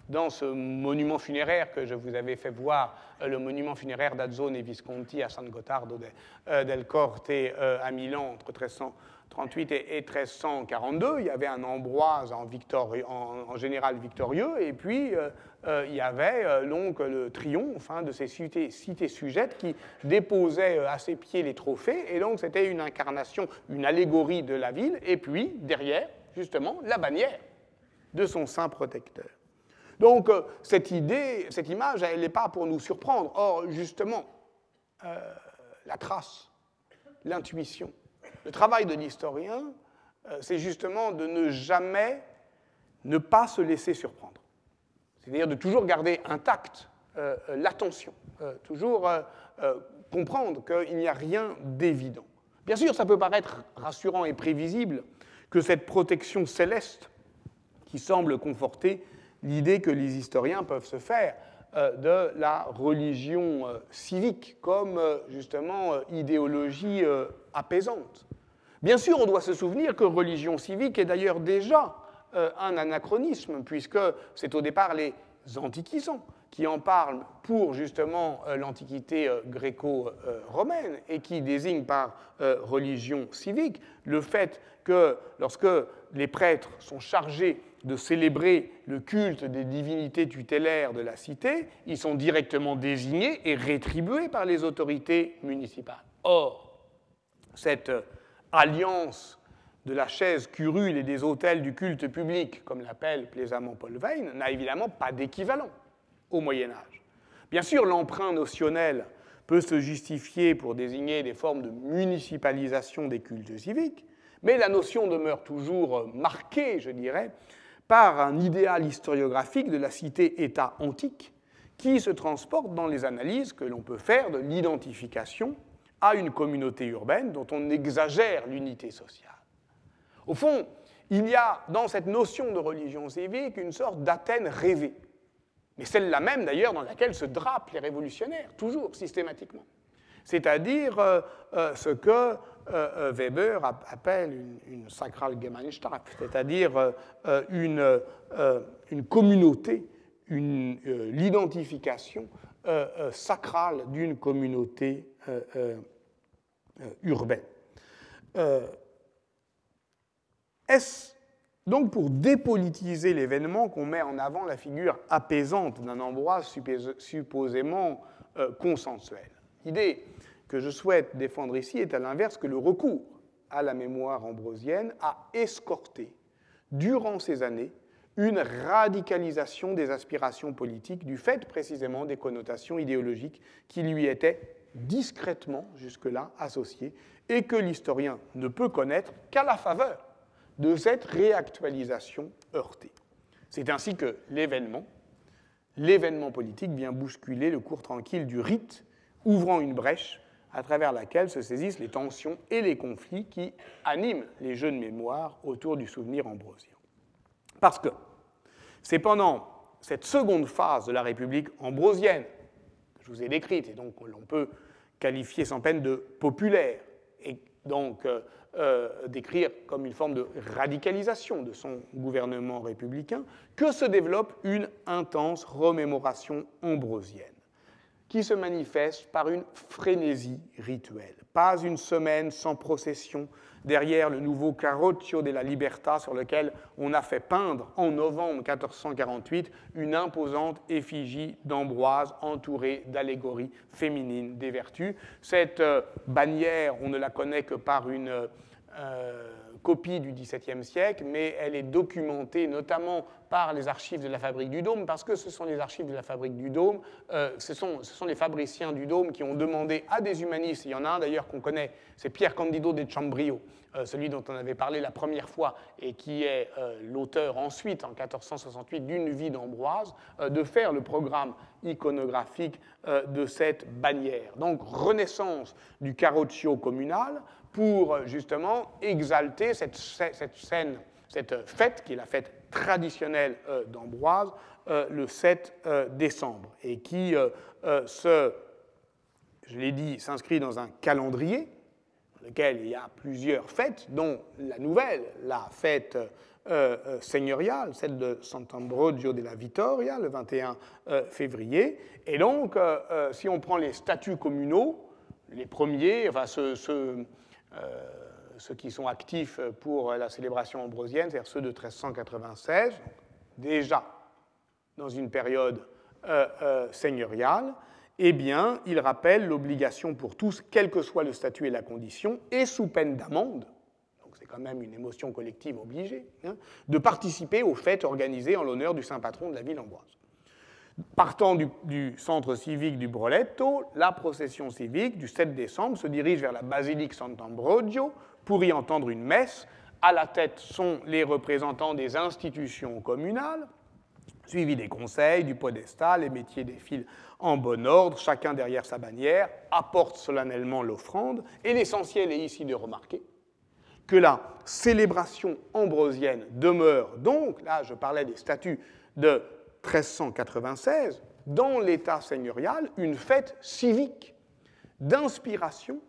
Dans ce monument funéraire que je vous avais fait voir, le monument funéraire d'Azzone et Visconti à San Gottardo del Corte à Milan entre 38 et, 1342, il y avait un Ambroise en, général victorieux, et puis euh, euh, il y avait euh, donc le triomphe hein, de ces cités, cités, sujettes qui déposaient à ses pieds les trophées, et donc c'était une incarnation, une allégorie de la ville, et puis derrière, justement, la bannière de son saint protecteur. Donc cette idée, cette image, elle n'est pas pour nous surprendre. Or, justement, la trace, l'intuition, le travail de l'historien, euh, c'est justement de ne jamais ne pas se laisser surprendre. C'est-à-dire de toujours garder intacte euh, euh, l'attention, toujours comprendre qu'il n'y a rien d'évident. Bien sûr, ça peut paraître rassurant et prévisible que cette protection céleste qui semble conforter l'idée que les historiens peuvent se faire de la religion civique comme justement idéologie apaisante. Bien sûr, on doit se souvenir que religion civique est d'ailleurs déjà euh, un anachronisme, puisque c'est au départ les antiquisants qui en parlent pour justement euh, l'Antiquité euh, gréco-romaine et qui désignent par religion civique le fait que lorsque les prêtres sont chargés de célébrer le culte des divinités tutélaires de la cité, ils sont directement désignés et rétribués par les autorités municipales. Or, cette alliance de la chaise curule et des hôtels du culte public, comme l'appelle plaisamment Paul Veyne, n'a évidemment pas d'équivalent au Moyen Âge. Bien sûr, l'emprunt notionnel peut se justifier pour désigner des formes de municipalisation des cultes civiques, mais la notion demeure toujours marquée, je dirais, par un idéal historiographique de la cité-État antique qui se transporte dans les analyses que l'on peut faire de l'identification à une communauté urbaine dont on exagère l'unité sociale. Au fond, il y a dans cette notion de religion civique une sorte d'Athènes rêvée, mais celle-là même d'ailleurs dans laquelle se drapent les révolutionnaires, toujours systématiquement. C'est-à-dire euh, euh, ce que euh, Weber appelle une, une Sakralgemeinschaft, c'est-à-dire une, une, communauté, l'identification sacrale d'une communauté euh, urbaine. Euh, est-ce donc pour dépolitiser l'événement qu'on met en avant la figure apaisante d'un Ambroise supposément euh, consensuel? L'idée que je souhaite défendre ici est à l'inverse que le recours à la mémoire ambrosienne a escorté, durant ces années, une radicalisation des aspirations politiques du fait précisément des connotations idéologiques qui lui étaient discrètement jusque-là associé et que l'historien ne peut connaître qu'à la faveur de cette réactualisation heurtée. C'est ainsi que l'événement, l'événement politique vient bousculer le cours tranquille du rite, ouvrant une brèche à travers laquelle se saisissent les tensions et les conflits qui animent les jeux de mémoire autour du souvenir ambrosien. Parce que c'est pendant cette seconde phase de la République ambrosienne que je vous ai décrite, et donc on peut qualifié sans peine de populaire, et donc euh, euh, décrire comme une forme de radicalisation de son gouvernement républicain, que se développe une intense remémoration ambrosienne, qui se manifeste par une frénésie rituelle. Pas une semaine sans procession, derrière le nouveau Carroccio la Libertà sur lequel on a fait peindre en novembre 1448 une imposante effigie d'Ambroise entourée d'allégories féminines des vertus. Cette euh, bannière, on ne la connaît que par une euh, copie du XVIIe siècle, mais elle est documentée notamment par les archives de la Fabrique du Dôme, parce que ce sont les archives de la Fabrique du Dôme, euh, ce, sont, les fabriciens du Dôme qui ont demandé à des humanistes, il y en a un d'ailleurs qu'on connaît, c'est Pierre Candido de Chambrio, euh, celui dont on avait parlé la première fois et qui est euh, l'auteur ensuite, en 1468, d'une vie d'Ambroise, de faire le programme iconographique de cette bannière. Donc renaissance du carroccio communal, pour justement exalter cette, scène, cette fête qui est la fête traditionnelle euh, d'Ambroise, euh, le 7 euh, décembre, et qui, se, je l'ai dit, s'inscrit dans un calendrier dans lequel il y a plusieurs fêtes, dont la nouvelle, la fête seigneuriale, celle de Sant'Ambrogio della Vittoria, le 21 février. Et donc, si on prend les statuts communaux, les premiers, enfin, ce, ceux qui sont actifs pour la célébration ambrosienne, c'est-à-dire ceux de 1396, déjà dans une période seigneuriale, eh bien, il rappelle l'obligation pour tous, quel que soit le statut et la condition, et sous peine d'amende, donc c'est quand même une émotion collective obligée, hein, de participer aux fêtes organisées en l'honneur du saint patron de la ville ambroise. Partant du, centre civique du Broletto, la procession civique du 7 décembre se dirige vers la basilique Sant'Ambrogio pour y entendre une messe. À la tête sont les représentants des institutions communales, suivi des conseils, du podestal, les métiers défilent en bon ordre, chacun derrière sa bannière, apporte solennellement l'offrande, et l'essentiel est ici de remarquer que la célébration ambrosienne demeure donc, là je parlais des statuts de 1396, dans l'État seigneurial, une fête civique d'inspiration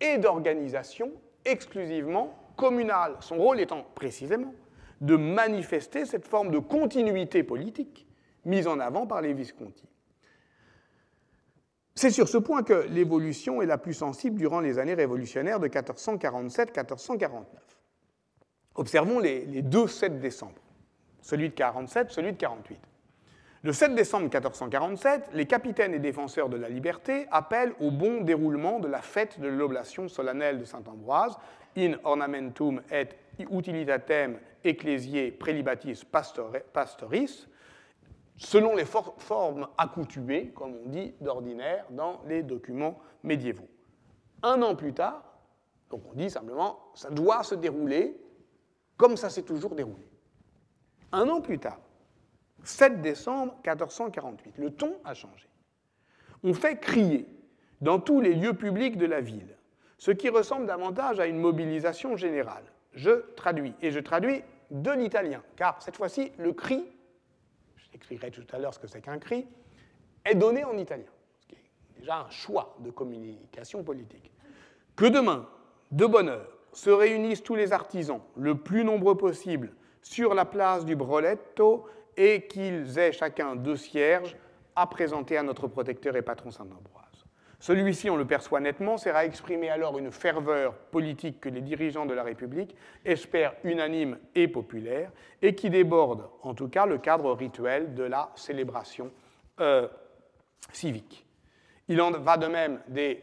et d'organisation exclusivement communale, son rôle étant précisément de manifester cette forme de continuité politique mise en avant par les Visconti. C'est sur ce point que l'évolution est la plus sensible durant les années révolutionnaires de 1447-1449. Observons les, les, deux 7 décembre, celui de 47, celui de 48. Le 7 décembre 1447, les capitaines et défenseurs de la liberté appellent au bon déroulement de la fête de l'oblation solennelle de Saint-Ambroise, in ornamentum et utilitatem ecclesiae prelibatis pastoris, selon les formes accoutumées, comme on dit d'ordinaire, dans les documents médiévaux. Un an plus tard, donc on dit simplement, ça doit se dérouler comme ça s'est toujours déroulé. Un an plus tard, 7 décembre 1448, le ton a changé. On fait crier dans tous les lieux publics de la ville, ce qui ressemble davantage à une mobilisation générale. Je traduis, et je traduis de l'italien, car cette fois-ci, le cri j'expliquerai tout à l'heure ce que c'est qu'un cri, est donné en italien, ce qui est déjà un choix de communication politique. Que demain, de bonne heure, se réunissent tous les artisans, le plus nombreux possible, sur la place du Broletto et qu'ils aient chacun deux cierges à présenter à notre protecteur et patron Saint-Ambroise. Celui-ci, on le perçoit nettement, sera exprimer alors une ferveur politique que les dirigeants de la République espèrent unanime et populaire, et qui déborde en tout cas le cadre rituel de la célébration euh, civique. Il en va de même des,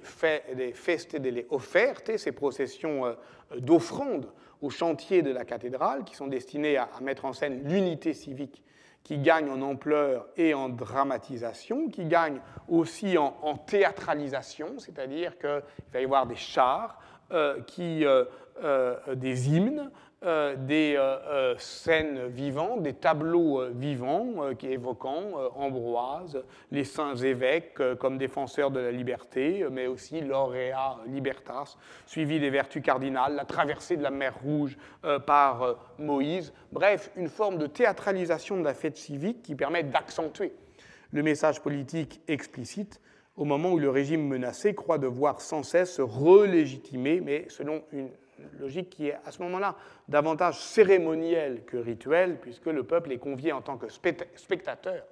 des feste delle offerte, ces processions euh, d'offrandes au chantier de la cathédrale, qui sont destinées à mettre en scène l'unité civique qui gagne en ampleur et en dramatisation, qui gagne aussi en, théâtralisation, c'est-à-dire qu'il va y avoir des chars, euh, qui, euh, euh, des hymnes, euh, des euh, euh, scènes vivantes, des tableaux vivants qui évoquant Ambroise, les saints évêques comme défenseurs de la liberté, mais aussi l'aurea libertas, suivi des vertus cardinales, la traversée de la mer Rouge par Moïse. Bref, une forme de théâtralisation de la fête civique qui permet d'accentuer le message politique explicite au moment où le régime menacé croit devoir sans cesse se relégitimer, mais selon une logique qui est à ce moment-là davantage cérémonielle que rituelle, puisque le peuple est convié en tant que spectateur,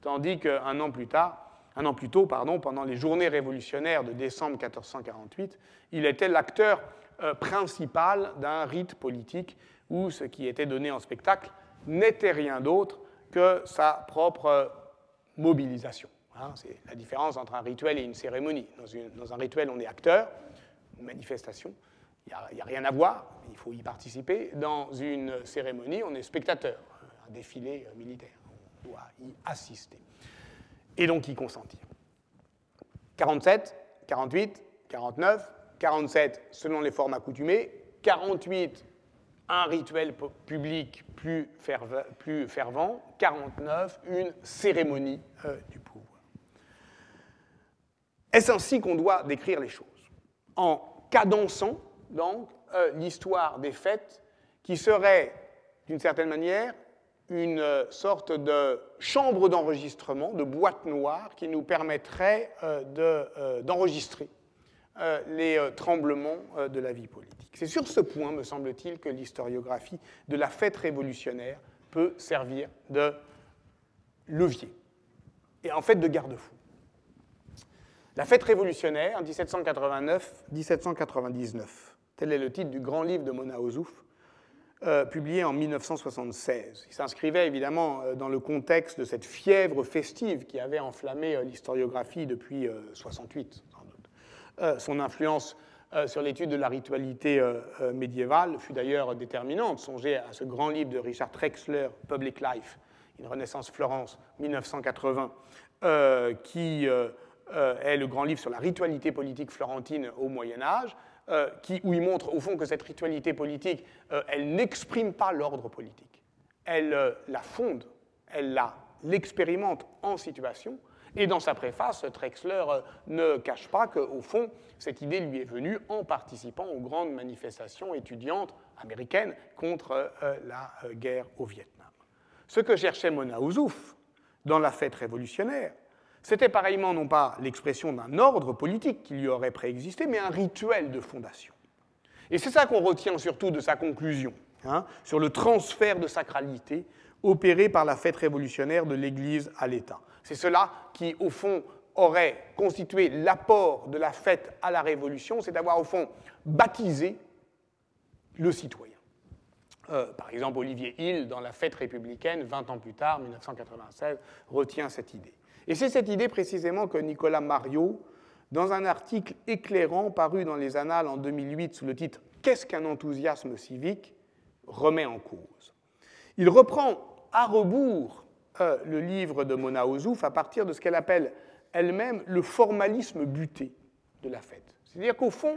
tandis qu'un an plus tard, un an plus tôt, pardon, pendant les journées révolutionnaires de décembre 1448, il était l'acteur euh, principal d'un rite politique où ce qui était donné en spectacle n'était rien d'autre que sa propre euh, mobilisation. Hein. c'est la différence entre un rituel et une cérémonie. Dans, dans un rituel, on est acteur, une manifestation. Il n'y a, rien à voir, il faut y participer. Dans une cérémonie, on est spectateur, un défilé militaire, on doit y assister. Et donc y consentir. 47, 48, 49, 47 selon les formes accoutumées, 48 un rituel public plus, fervent, 49 une cérémonie euh, du pouvoir. Est-ce ainsi qu'on doit décrire les choses? En cadençant donc euh, l'histoire des fêtes qui serait, d'une certaine manière, une euh, sorte de chambre d'enregistrement, de boîte noire qui nous permettrait euh, d'enregistrer les tremblements de la vie politique. C'est sur ce point, me semble-t-il, que l'historiographie de la fête révolutionnaire peut servir de levier et en fait de garde-fou. La fête révolutionnaire, 1789-1799, Tel est le titre du grand livre de Mona Ozouf, euh, publié en 1976. Il s'inscrivait évidemment euh, dans le contexte de cette fièvre festive qui avait enflammé euh, l'historiographie depuis 68, sans doute. son influence sur l'étude de la ritualité médiévale fut d'ailleurs déterminante. Songez à ce grand livre de Richard Trexler, Public Life, Une Renaissance Florence, 1980, qui est le grand livre sur la ritualité politique florentine au Moyen Âge, euh, qui, où il montre au fond que cette ritualité politique, euh, elle n'exprime pas l'ordre politique. Elle euh, la fonde, elle l'expérimente en situation. Et dans sa préface, Trexler ne cache pas qu'au fond, cette idée lui est venue en participant aux grandes manifestations étudiantes américaines contre la guerre au Vietnam. Ce que cherchait Mona Ouzouf dans la fête révolutionnaire, c'était pareillement non pas l'expression d'un ordre politique qui lui aurait préexisté, mais un rituel de fondation. Et c'est ça qu'on retient surtout de sa conclusion, hein, sur le transfert de sacralité opéré par la fête révolutionnaire de l'Église à l'État. C'est cela qui, au fond, aurait constitué l'apport de la fête à la Révolution, c'est d'avoir, au fond, baptisé le citoyen. Euh, par exemple, Olivier Hill, dans la fête républicaine, 20 ans plus tard, 1996, retient cette idée. Et c'est cette idée précisément que Nicolas Mario, dans un article éclairant paru dans les Annales en 2008 sous le titre Qu'est-ce qu'un enthousiasme civique? remet en cause. Il reprend à rebours euh, le livre de Mona Ozouf à partir de ce qu'elle appelle elle-même le formalisme buté de la fête. C'est-à-dire qu'au fond,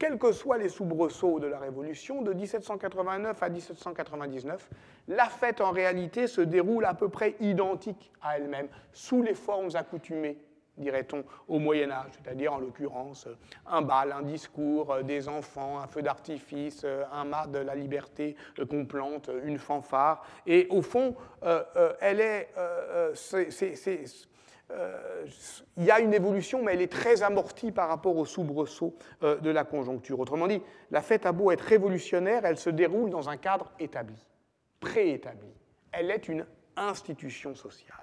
quels que soient les soubresauts de la Révolution, de 1789 à 1799, la fête en réalité se déroule à peu près identique à elle-même, sous les formes accoutumées, dirait-on, au Moyen Âge, c'est-à-dire en l'occurrence un bal, un discours, des enfants, un feu d'artifice, un mât de la liberté qu'on plante, une fanfare. Et au fond, euh, euh, elle est, euh, euh, il y a une évolution, mais elle est très amortie par rapport au soubresaut euh, de la conjoncture. Autrement dit, la fête a beau être révolutionnaire, elle se déroule dans un cadre établi, préétabli. Elle est une institution sociale.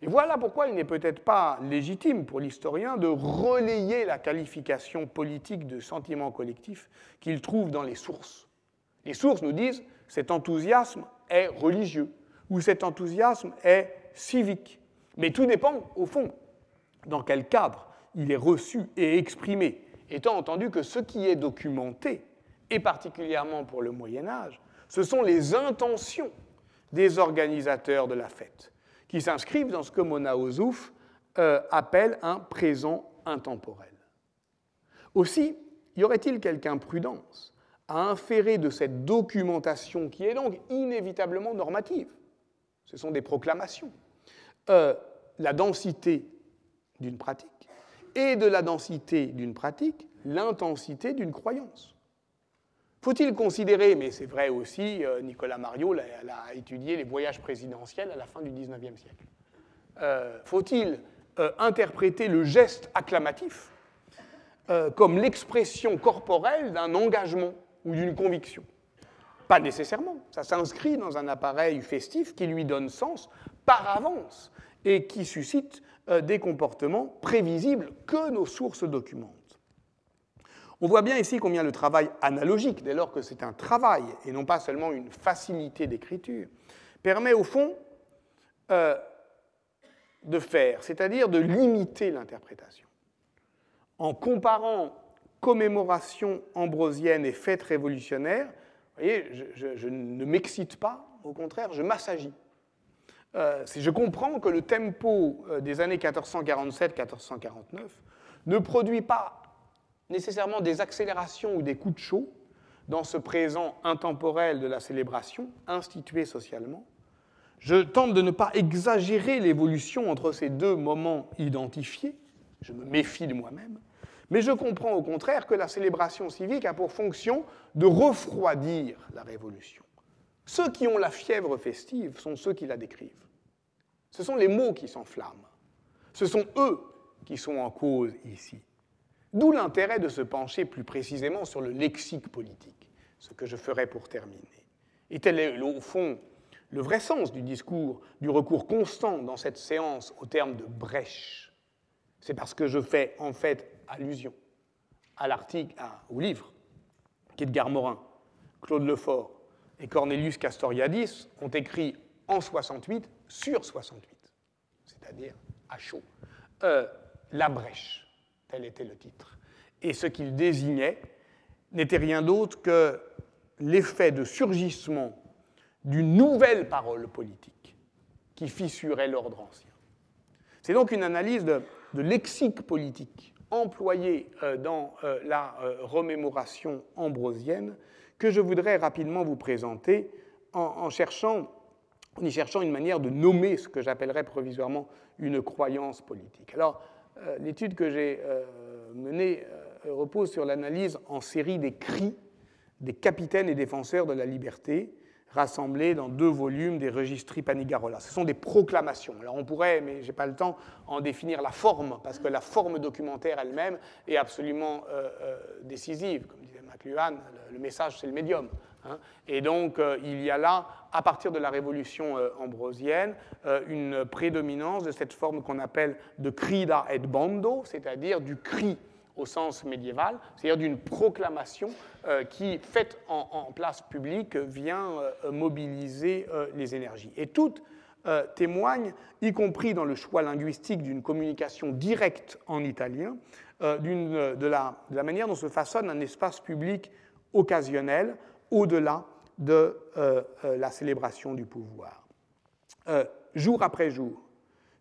Et voilà pourquoi il n'est peut-être pas légitime pour l'historien de relayer la qualification politique de sentiment collectif qu'il trouve dans les sources. Les sources nous disent cet enthousiasme est religieux ou cet enthousiasme est civique mais tout dépend, au fond, dans quel cadre il est reçu et exprimé, étant entendu que ce qui est documenté, et particulièrement pour le Moyen Âge, ce sont les intentions des organisateurs de la fête, qui s'inscrivent dans ce que Mona Ozouf euh, appelle un présent intemporel. Aussi, y aurait-il quelque imprudence à inférer de cette documentation, qui est donc inévitablement normative, ce sont des proclamations, euh, la densité d'une pratique et de la densité d'une pratique l'intensité d'une croyance. Faut-il considérer, mais c'est vrai aussi, euh, Nicolas Mario a, étudié les voyages présidentiels à la fin du XIXe siècle. Euh, faut-il interpréter le geste acclamatif comme l'expression corporelle d'un engagement ou d'une conviction? Pas nécessairement. Ça s'inscrit dans un appareil festif qui lui donne sens par avance et qui suscite euh, des comportements prévisibles que nos sources documentent. On voit bien ici combien le travail analogique, dès lors que c'est un travail et non pas seulement une facilité d'écriture, permet au fond euh, de faire, c'est-à-dire de limiter l'interprétation. En comparant commémoration ambrosienne et fête révolutionnaire, vous voyez, je, je ne m'excite pas, au contraire, je m'assagis. Euh, je comprends que le tempo euh, des années 1447-1449 ne produit pas nécessairement des accélérations ou des coups de chaud dans ce présent intemporel de la célébration instituée socialement. Je tente de ne pas exagérer l'évolution entre ces deux moments identifiés, je me méfie de moi-même, mais je comprends au contraire que la célébration civique a pour fonction de refroidir la révolution. Ceux qui ont la fièvre festive sont ceux qui la décrivent. Ce sont les mots qui s'enflamment. Ce sont eux qui sont en cause ici. D'où l'intérêt de se pencher plus précisément sur le lexique politique, ce que je ferai pour terminer. Et tel est, au fond, le vrai sens du discours, du recours constant dans cette séance au terme de brèche. C'est parce que je fais en fait allusion à l'article, au livre qu'Edgar Morin, Claude Lefort et Cornelius Castoriadis ont écrit en 68 sur 68, c'est-à-dire à chaud, euh, La brèche, tel était le titre. Et ce qu'il désignait n'était rien d'autre que l'effet de surgissement d'une nouvelle parole politique qui fissurait l'ordre ancien. C'est donc une analyse de, lexique politique employée euh, dans euh, la remémoration ambrosienne que je voudrais rapidement vous présenter en, cherchant, en y cherchant une manière de nommer ce que j'appellerais provisoirement une croyance politique. Alors, euh, l'étude que j'ai euh, menée euh, repose sur l'analyse en série des cris des capitaines et défenseurs de la liberté, rassemblés dans deux volumes des Registri Panigarola. Ce sont des proclamations. Alors on pourrait, mais je n'ai pas le temps, en définir la forme, parce que la forme documentaire elle-même est absolument décisive. McLuhan, le message c'est le médium. Hein. Et donc, euh, il y a là, à partir de la révolution euh, ambrosienne, euh, une prédominance de cette forme qu'on appelle de crida et bando, c'est-à-dire du cri au sens médiéval, c'est-à-dire d'une proclamation qui, faite en, place publique, vient mobiliser les énergies. Et toutes témoignent, y compris dans le choix linguistique d'une communication directe en italien, de la, de, la, manière dont se façonne un espace public occasionnel au-delà de euh, euh, la célébration du pouvoir. Euh, jour après jour,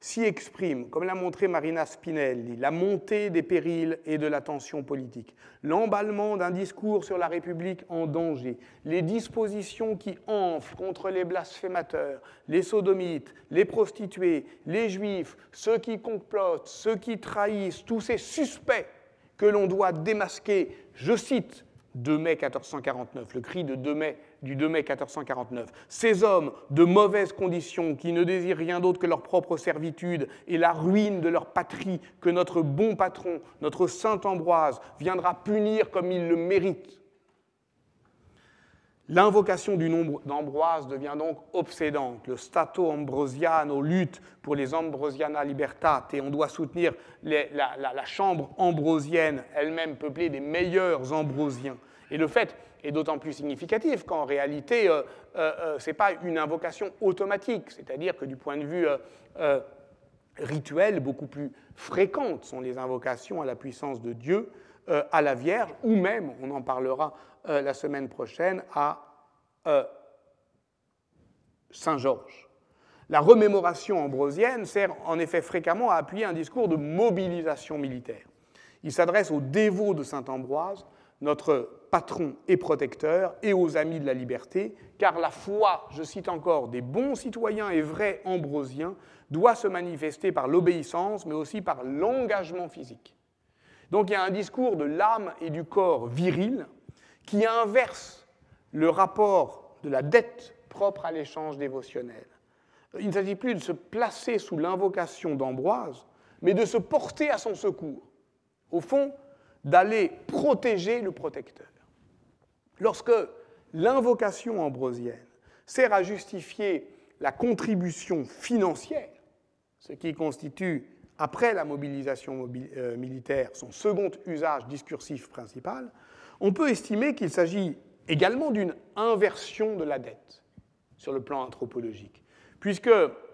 s'y exprime, comme l'a montré Marina Spinelli, la montée des périls et de la tension politique, l'emballement d'un discours sur la République en danger, les dispositions qui enflent contre les blasphémateurs, les sodomites, les prostituées, les juifs, ceux qui complotent, ceux qui trahissent, tous ces suspects que l'on doit démasquer, je cite, 2 mai 1449, le cri de 2 mai, du 2 mai 1449. Ces hommes de mauvaises conditions qui ne désirent rien d'autre que leur propre servitude et la ruine de leur patrie que notre bon patron, notre saint Ambroise, viendra punir comme il le mérite. L'invocation du nom d'Ambroise devient donc obsédante. Le Stato Ambrosiano lutte pour les Ambrosiana Libertate et on doit soutenir la, la, chambre ambrosienne, elle-même peuplée des meilleurs ambrosiens. Et le fait est d'autant plus significatif qu'en réalité, euh, euh, euh, ce n'est pas une invocation automatique, c'est-à-dire que du point de vue rituel, beaucoup plus fréquentes sont les invocations à la puissance de Dieu, à la Vierge, ou même, on en parlera euh, la semaine prochaine à euh, Saint-Georges. La remémoration ambrosienne sert en effet fréquemment à appuyer un discours de mobilisation militaire. Il s'adresse aux dévots de Saint Ambroise, notre patron et protecteur, et aux amis de la liberté, car la foi, je cite encore, des bons citoyens et vrais ambrosiens doit se manifester par l'obéissance, mais aussi par l'engagement physique. Donc il y a un discours de l'âme et du corps viril, qui inverse le rapport de la dette propre à l'échange dévotionnel. Il ne s'agit plus de se placer sous l'invocation d'Ambroise, mais de se porter à son secours. Au fond, d'aller protéger le protecteur. Lorsque l'invocation ambrosienne sert à justifier la contribution financière, ce qui constitue, après la mobilisation euh, militaire, son second usage discursif principal, on peut estimer qu'il s'agit également d'une inversion de la dette sur le plan anthropologique, puisque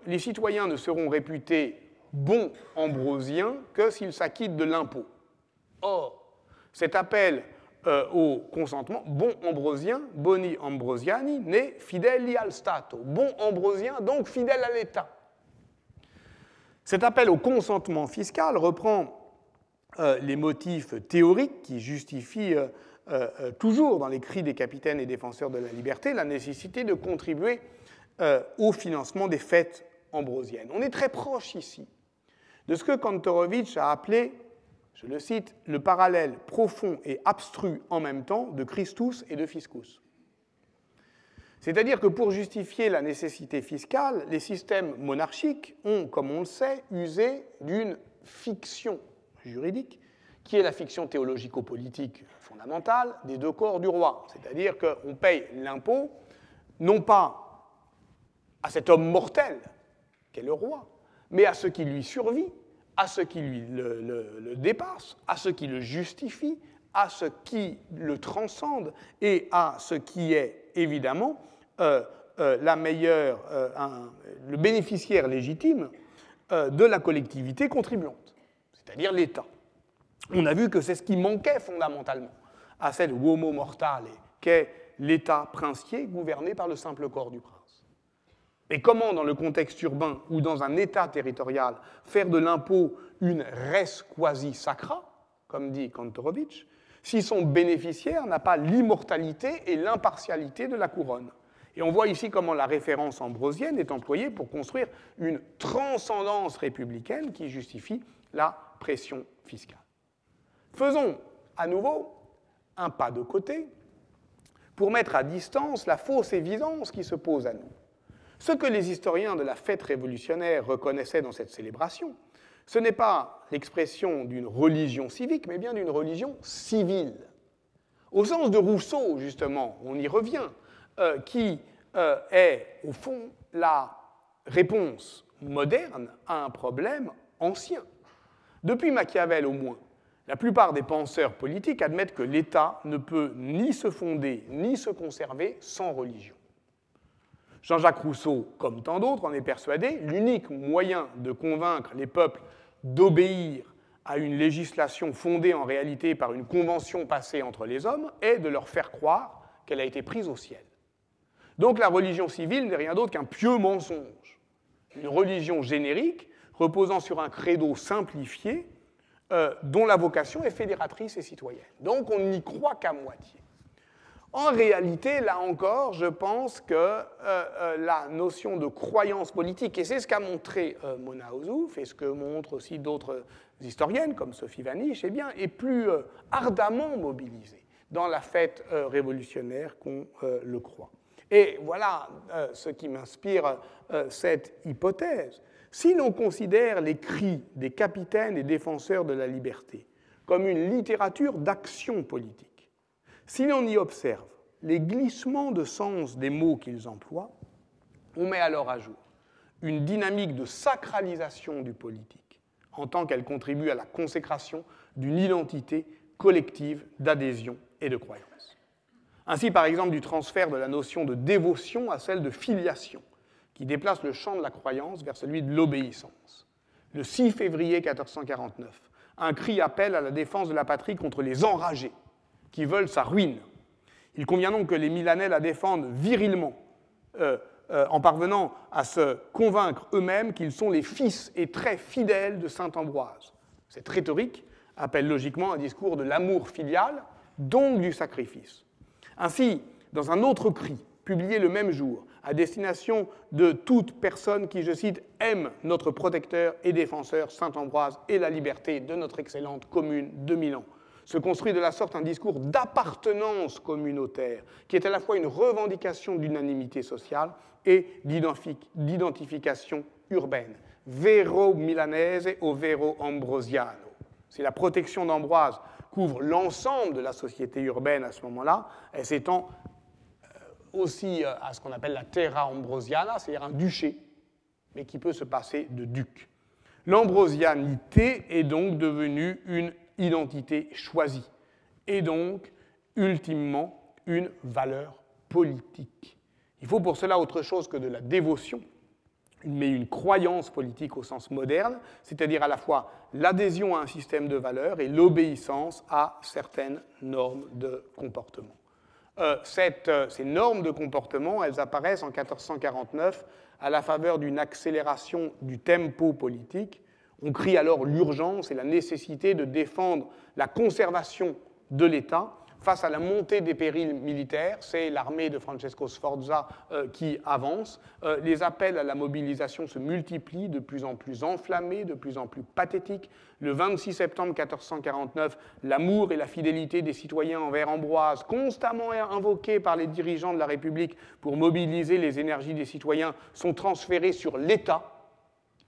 les citoyens ne seront réputés bons ambrosiens que s'ils s'acquittent de l'impôt. Or, cet appel euh, au consentement, bon ambrosien, boni ambrosiani, né fideli al Stato, bon ambrosien, donc fidèle à l'État. Cet appel au consentement fiscal reprend euh, les motifs théoriques qui justifient euh, toujours dans les cris des capitaines et défenseurs de la liberté, la nécessité de contribuer au financement des fêtes ambrosiennes. On est très proche ici de ce que Kantorowicz a appelé, je le cite, le parallèle profond et abstru en même temps de Christus et de Fiscus. C'est-à-dire que pour justifier la nécessité fiscale, les systèmes monarchiques ont, comme on le sait, usé d'une fiction juridique qui est la fiction théologico-politique fondamentale des deux corps du roi. C'est-à-dire qu'on paye l'impôt non pas à cet homme mortel qu'est le roi, mais à ce qui lui survit, à ce qui lui le, dépasse, à ce qui le justifie, à ce qui le transcende et à ce qui est évidemment euh, euh, euh, le bénéficiaire légitime de la collectivité contribuante, c'est-à-dire l'État. On a vu que c'est ce qui manquait fondamentalement à cette uomo mortale qu'est l'État princier gouverné par le simple corps du prince. Et comment, dans le contexte urbain ou dans un État territorial, faire de l'impôt une res quasi sacra, comme dit Kantorowicz, si son bénéficiaire n'a pas l'immortalité et l'impartialité de la couronne? Et on voit ici comment la référence ambrosienne est employée pour construire une transcendance républicaine qui justifie la pression fiscale. Faisons à nouveau un pas de côté pour mettre à distance la fausse évidence qui se pose à nous. Ce que les historiens de la fête révolutionnaire reconnaissaient dans cette célébration, ce n'est pas l'expression d'une religion civique, mais bien d'une religion civile. Au sens de Rousseau, justement, on y revient, euh, qui euh, est, au fond, la réponse moderne à un problème ancien. Depuis Machiavel au moins, la plupart des penseurs politiques admettent que l'État ne peut ni se fonder ni se conserver sans religion. Jean-Jacques Rousseau, comme tant d'autres, en est persuadé, l'unique moyen de convaincre les peuples d'obéir à une législation fondée en réalité par une convention passée entre les hommes est de leur faire croire qu'elle a été prise au ciel. Donc la religion civile n'est rien d'autre qu'un pieux mensonge, une religion générique reposant sur un credo simplifié euh, dont la vocation est fédératrice et citoyenne. Donc on n'y croit qu'à moitié. En réalité, là encore, je pense que euh, euh, la notion de croyance politique, et c'est ce qu'a montré euh, Mona Ozouf, et ce que montrent aussi d'autres historiennes comme Sophie Vanish, eh bien, est plus ardemment mobilisée dans la fête révolutionnaire qu'on le croit. Et voilà ce qui m'inspire cette hypothèse. Si l'on considère les cris des capitaines et défenseurs de la liberté comme une littérature d'action politique, si l'on y observe les glissements de sens des mots qu'ils emploient, on met alors à jour une dynamique de sacralisation du politique, en tant qu'elle contribue à la consécration d'une identité collective d'adhésion et de croyance. Ainsi, par exemple, du transfert de la notion de dévotion à celle de filiation, qui déplace le champ de la croyance vers celui de l'obéissance. Le 6 février 1449, un cri appelle à la défense de la patrie contre les enragés, qui veulent sa ruine. Il convient donc que les Milanais la défendent virilement, euh, euh, en parvenant à se convaincre eux-mêmes qu'ils sont les fils et très fidèles de saint Ambroise. Cette rhétorique appelle logiquement un discours de l'amour filial, donc du sacrifice. Ainsi, dans un autre cri, publié le même jour, à destination de toute personne qui, je cite, aime notre protecteur et défenseur Saint Ambroise et la liberté de notre excellente commune de Milan se construit de la sorte un discours d'appartenance communautaire, qui est à la fois une revendication d'unanimité sociale et d'identification urbaine. Vero milanese o vero ambrosiano. Si la protection d'Ambroise couvre l'ensemble de la société urbaine à ce moment-là, elle s'étend euh, aussi euh, à ce qu'on appelle la terra ambrosiana, c'est-à-dire un duché, mais qui peut se passer de duc. L'ambrosianité est donc devenue une identité choisie, et donc, ultimement, une valeur politique. Il faut pour cela autre chose que de la dévotion, mais une croyance politique au sens moderne, c'est-à-dire à la fois l'adhésion à un système de valeurs et l'obéissance à certaines normes de comportement. Euh, euh, ces normes de comportement, elles apparaissent en 1449 à la faveur d'une accélération du tempo politique on crie alors l'urgence et la nécessité de défendre la conservation de l'État face à la montée des périls militaires. C'est l'armée de Francesco Sforza euh, qui avance. Euh, les appels à la mobilisation se multiplient, de plus en plus enflammés, de plus en plus pathétiques. Le 26 septembre 1449, l'amour et la fidélité des citoyens envers Ambroise, constamment invoqués par les dirigeants de la République pour mobiliser les énergies des citoyens, sont transférés sur l'État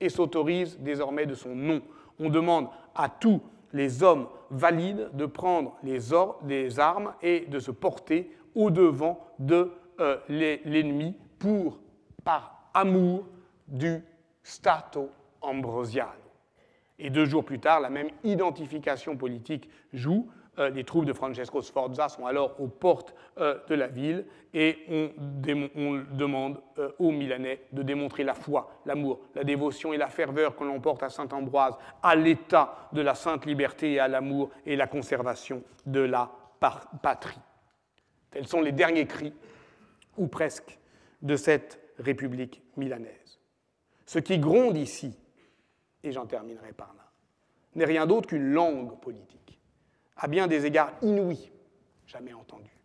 et s'autorise désormais de son nom. On demande à tous les hommes valides de prendre les, armes et de se porter au-devant de euh, l'ennemi pour, par amour du Stato Ambrosiano. Et deux jours plus tard, la même identification politique joue euh, les troupes de Francesco Sforza sont alors aux portes euh, de la ville et on, demande euh, aux Milanais de démontrer la foi, l'amour, la dévotion et la ferveur que l'on porte à Saint-Ambroise, à l'état de la sainte liberté et à l'amour et la conservation de la patrie. Tels sont les derniers cris, ou presque, de cette République milanaise. Ce qui gronde ici, et j'en terminerai par là, n'est rien d'autre qu'une langue politique, à bien des égards inouïs, jamais entendus,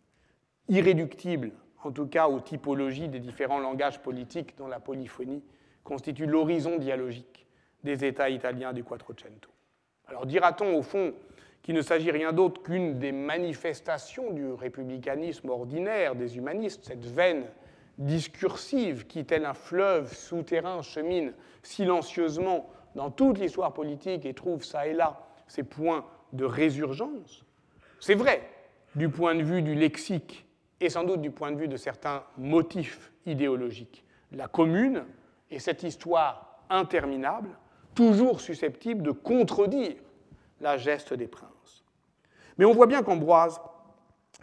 irréductible, en tout cas aux typologies des différents langages politiques dont la polyphonie constitue l'horizon dialogique des États italiens du Quattrocento. Alors dira-t-on au fond qu'il ne s'agit rien d'autre qu'une des manifestations du républicanisme ordinaire des humanistes, cette veine discursive qui, tel un fleuve souterrain, chemine silencieusement dans toute l'histoire politique et trouve ça et là ses points de résurgence. C'est vrai du point de vue du lexique et sans doute du point de vue de certains motifs idéologiques. La commune est cette histoire interminable, toujours susceptible de contredire la geste des princes. Mais on voit bien qu'Ambroise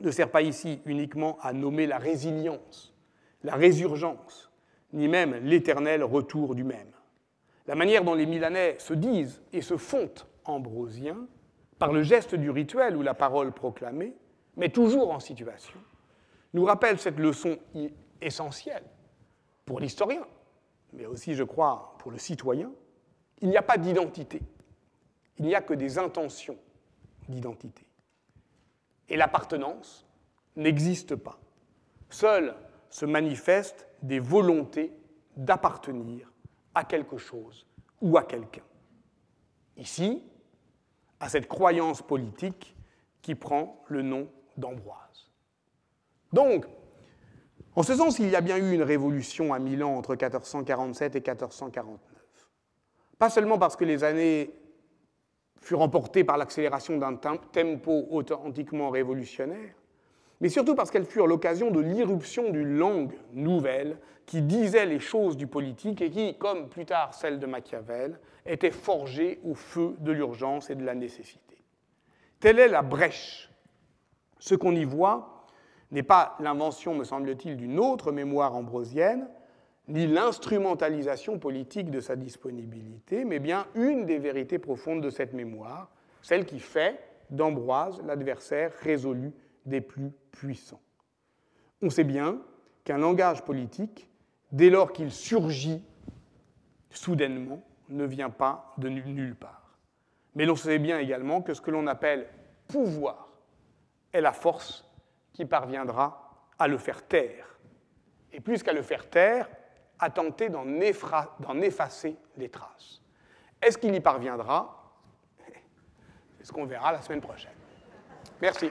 ne sert pas ici uniquement à nommer la résilience, la résurgence, ni même l'éternel retour du même. La manière dont les Milanais se disent et se font ambrosiens, par le geste du rituel ou la parole proclamée, mais toujours en situation, nous rappelle cette leçon essentielle pour l'historien, mais aussi, je crois, pour le citoyen. Il n'y a pas d'identité, il n'y a que des intentions d'identité. Et l'appartenance n'existe pas. Seules se manifestent des volontés d'appartenir à quelque chose ou à quelqu'un. Ici, à cette croyance politique qui prend le nom d'Ambroise. Donc, en ce sens, il y a bien eu une révolution à Milan entre 1447 et 1449. Pas seulement parce que les années furent emportées par l'accélération d'un tempo authentiquement révolutionnaire, mais surtout parce qu'elles furent l'occasion de l'irruption d'une langue nouvelle qui disait les choses du politique et qui, comme plus tard celle de Machiavel, était forgée au feu de l'urgence et de la nécessité. Telle est la brèche. Ce qu'on y voit n'est pas l'invention, me semble-t-il, d'une autre mémoire ambrosienne, ni l'instrumentalisation politique de sa disponibilité, mais bien une des vérités profondes de cette mémoire, celle qui fait d'Ambroise l'adversaire résolu des plus puissants. On sait bien qu'un langage politique, dès lors qu'il surgit soudainement, ne vient pas de nulle part. Mais l'on sait bien également que ce que l'on appelle pouvoir est la force qui parviendra à le faire taire. Et plus qu'à le faire taire, à tenter d'en effacer les traces. Est-ce qu'il y parviendra? C'est ce qu'on verra la semaine prochaine. Merci.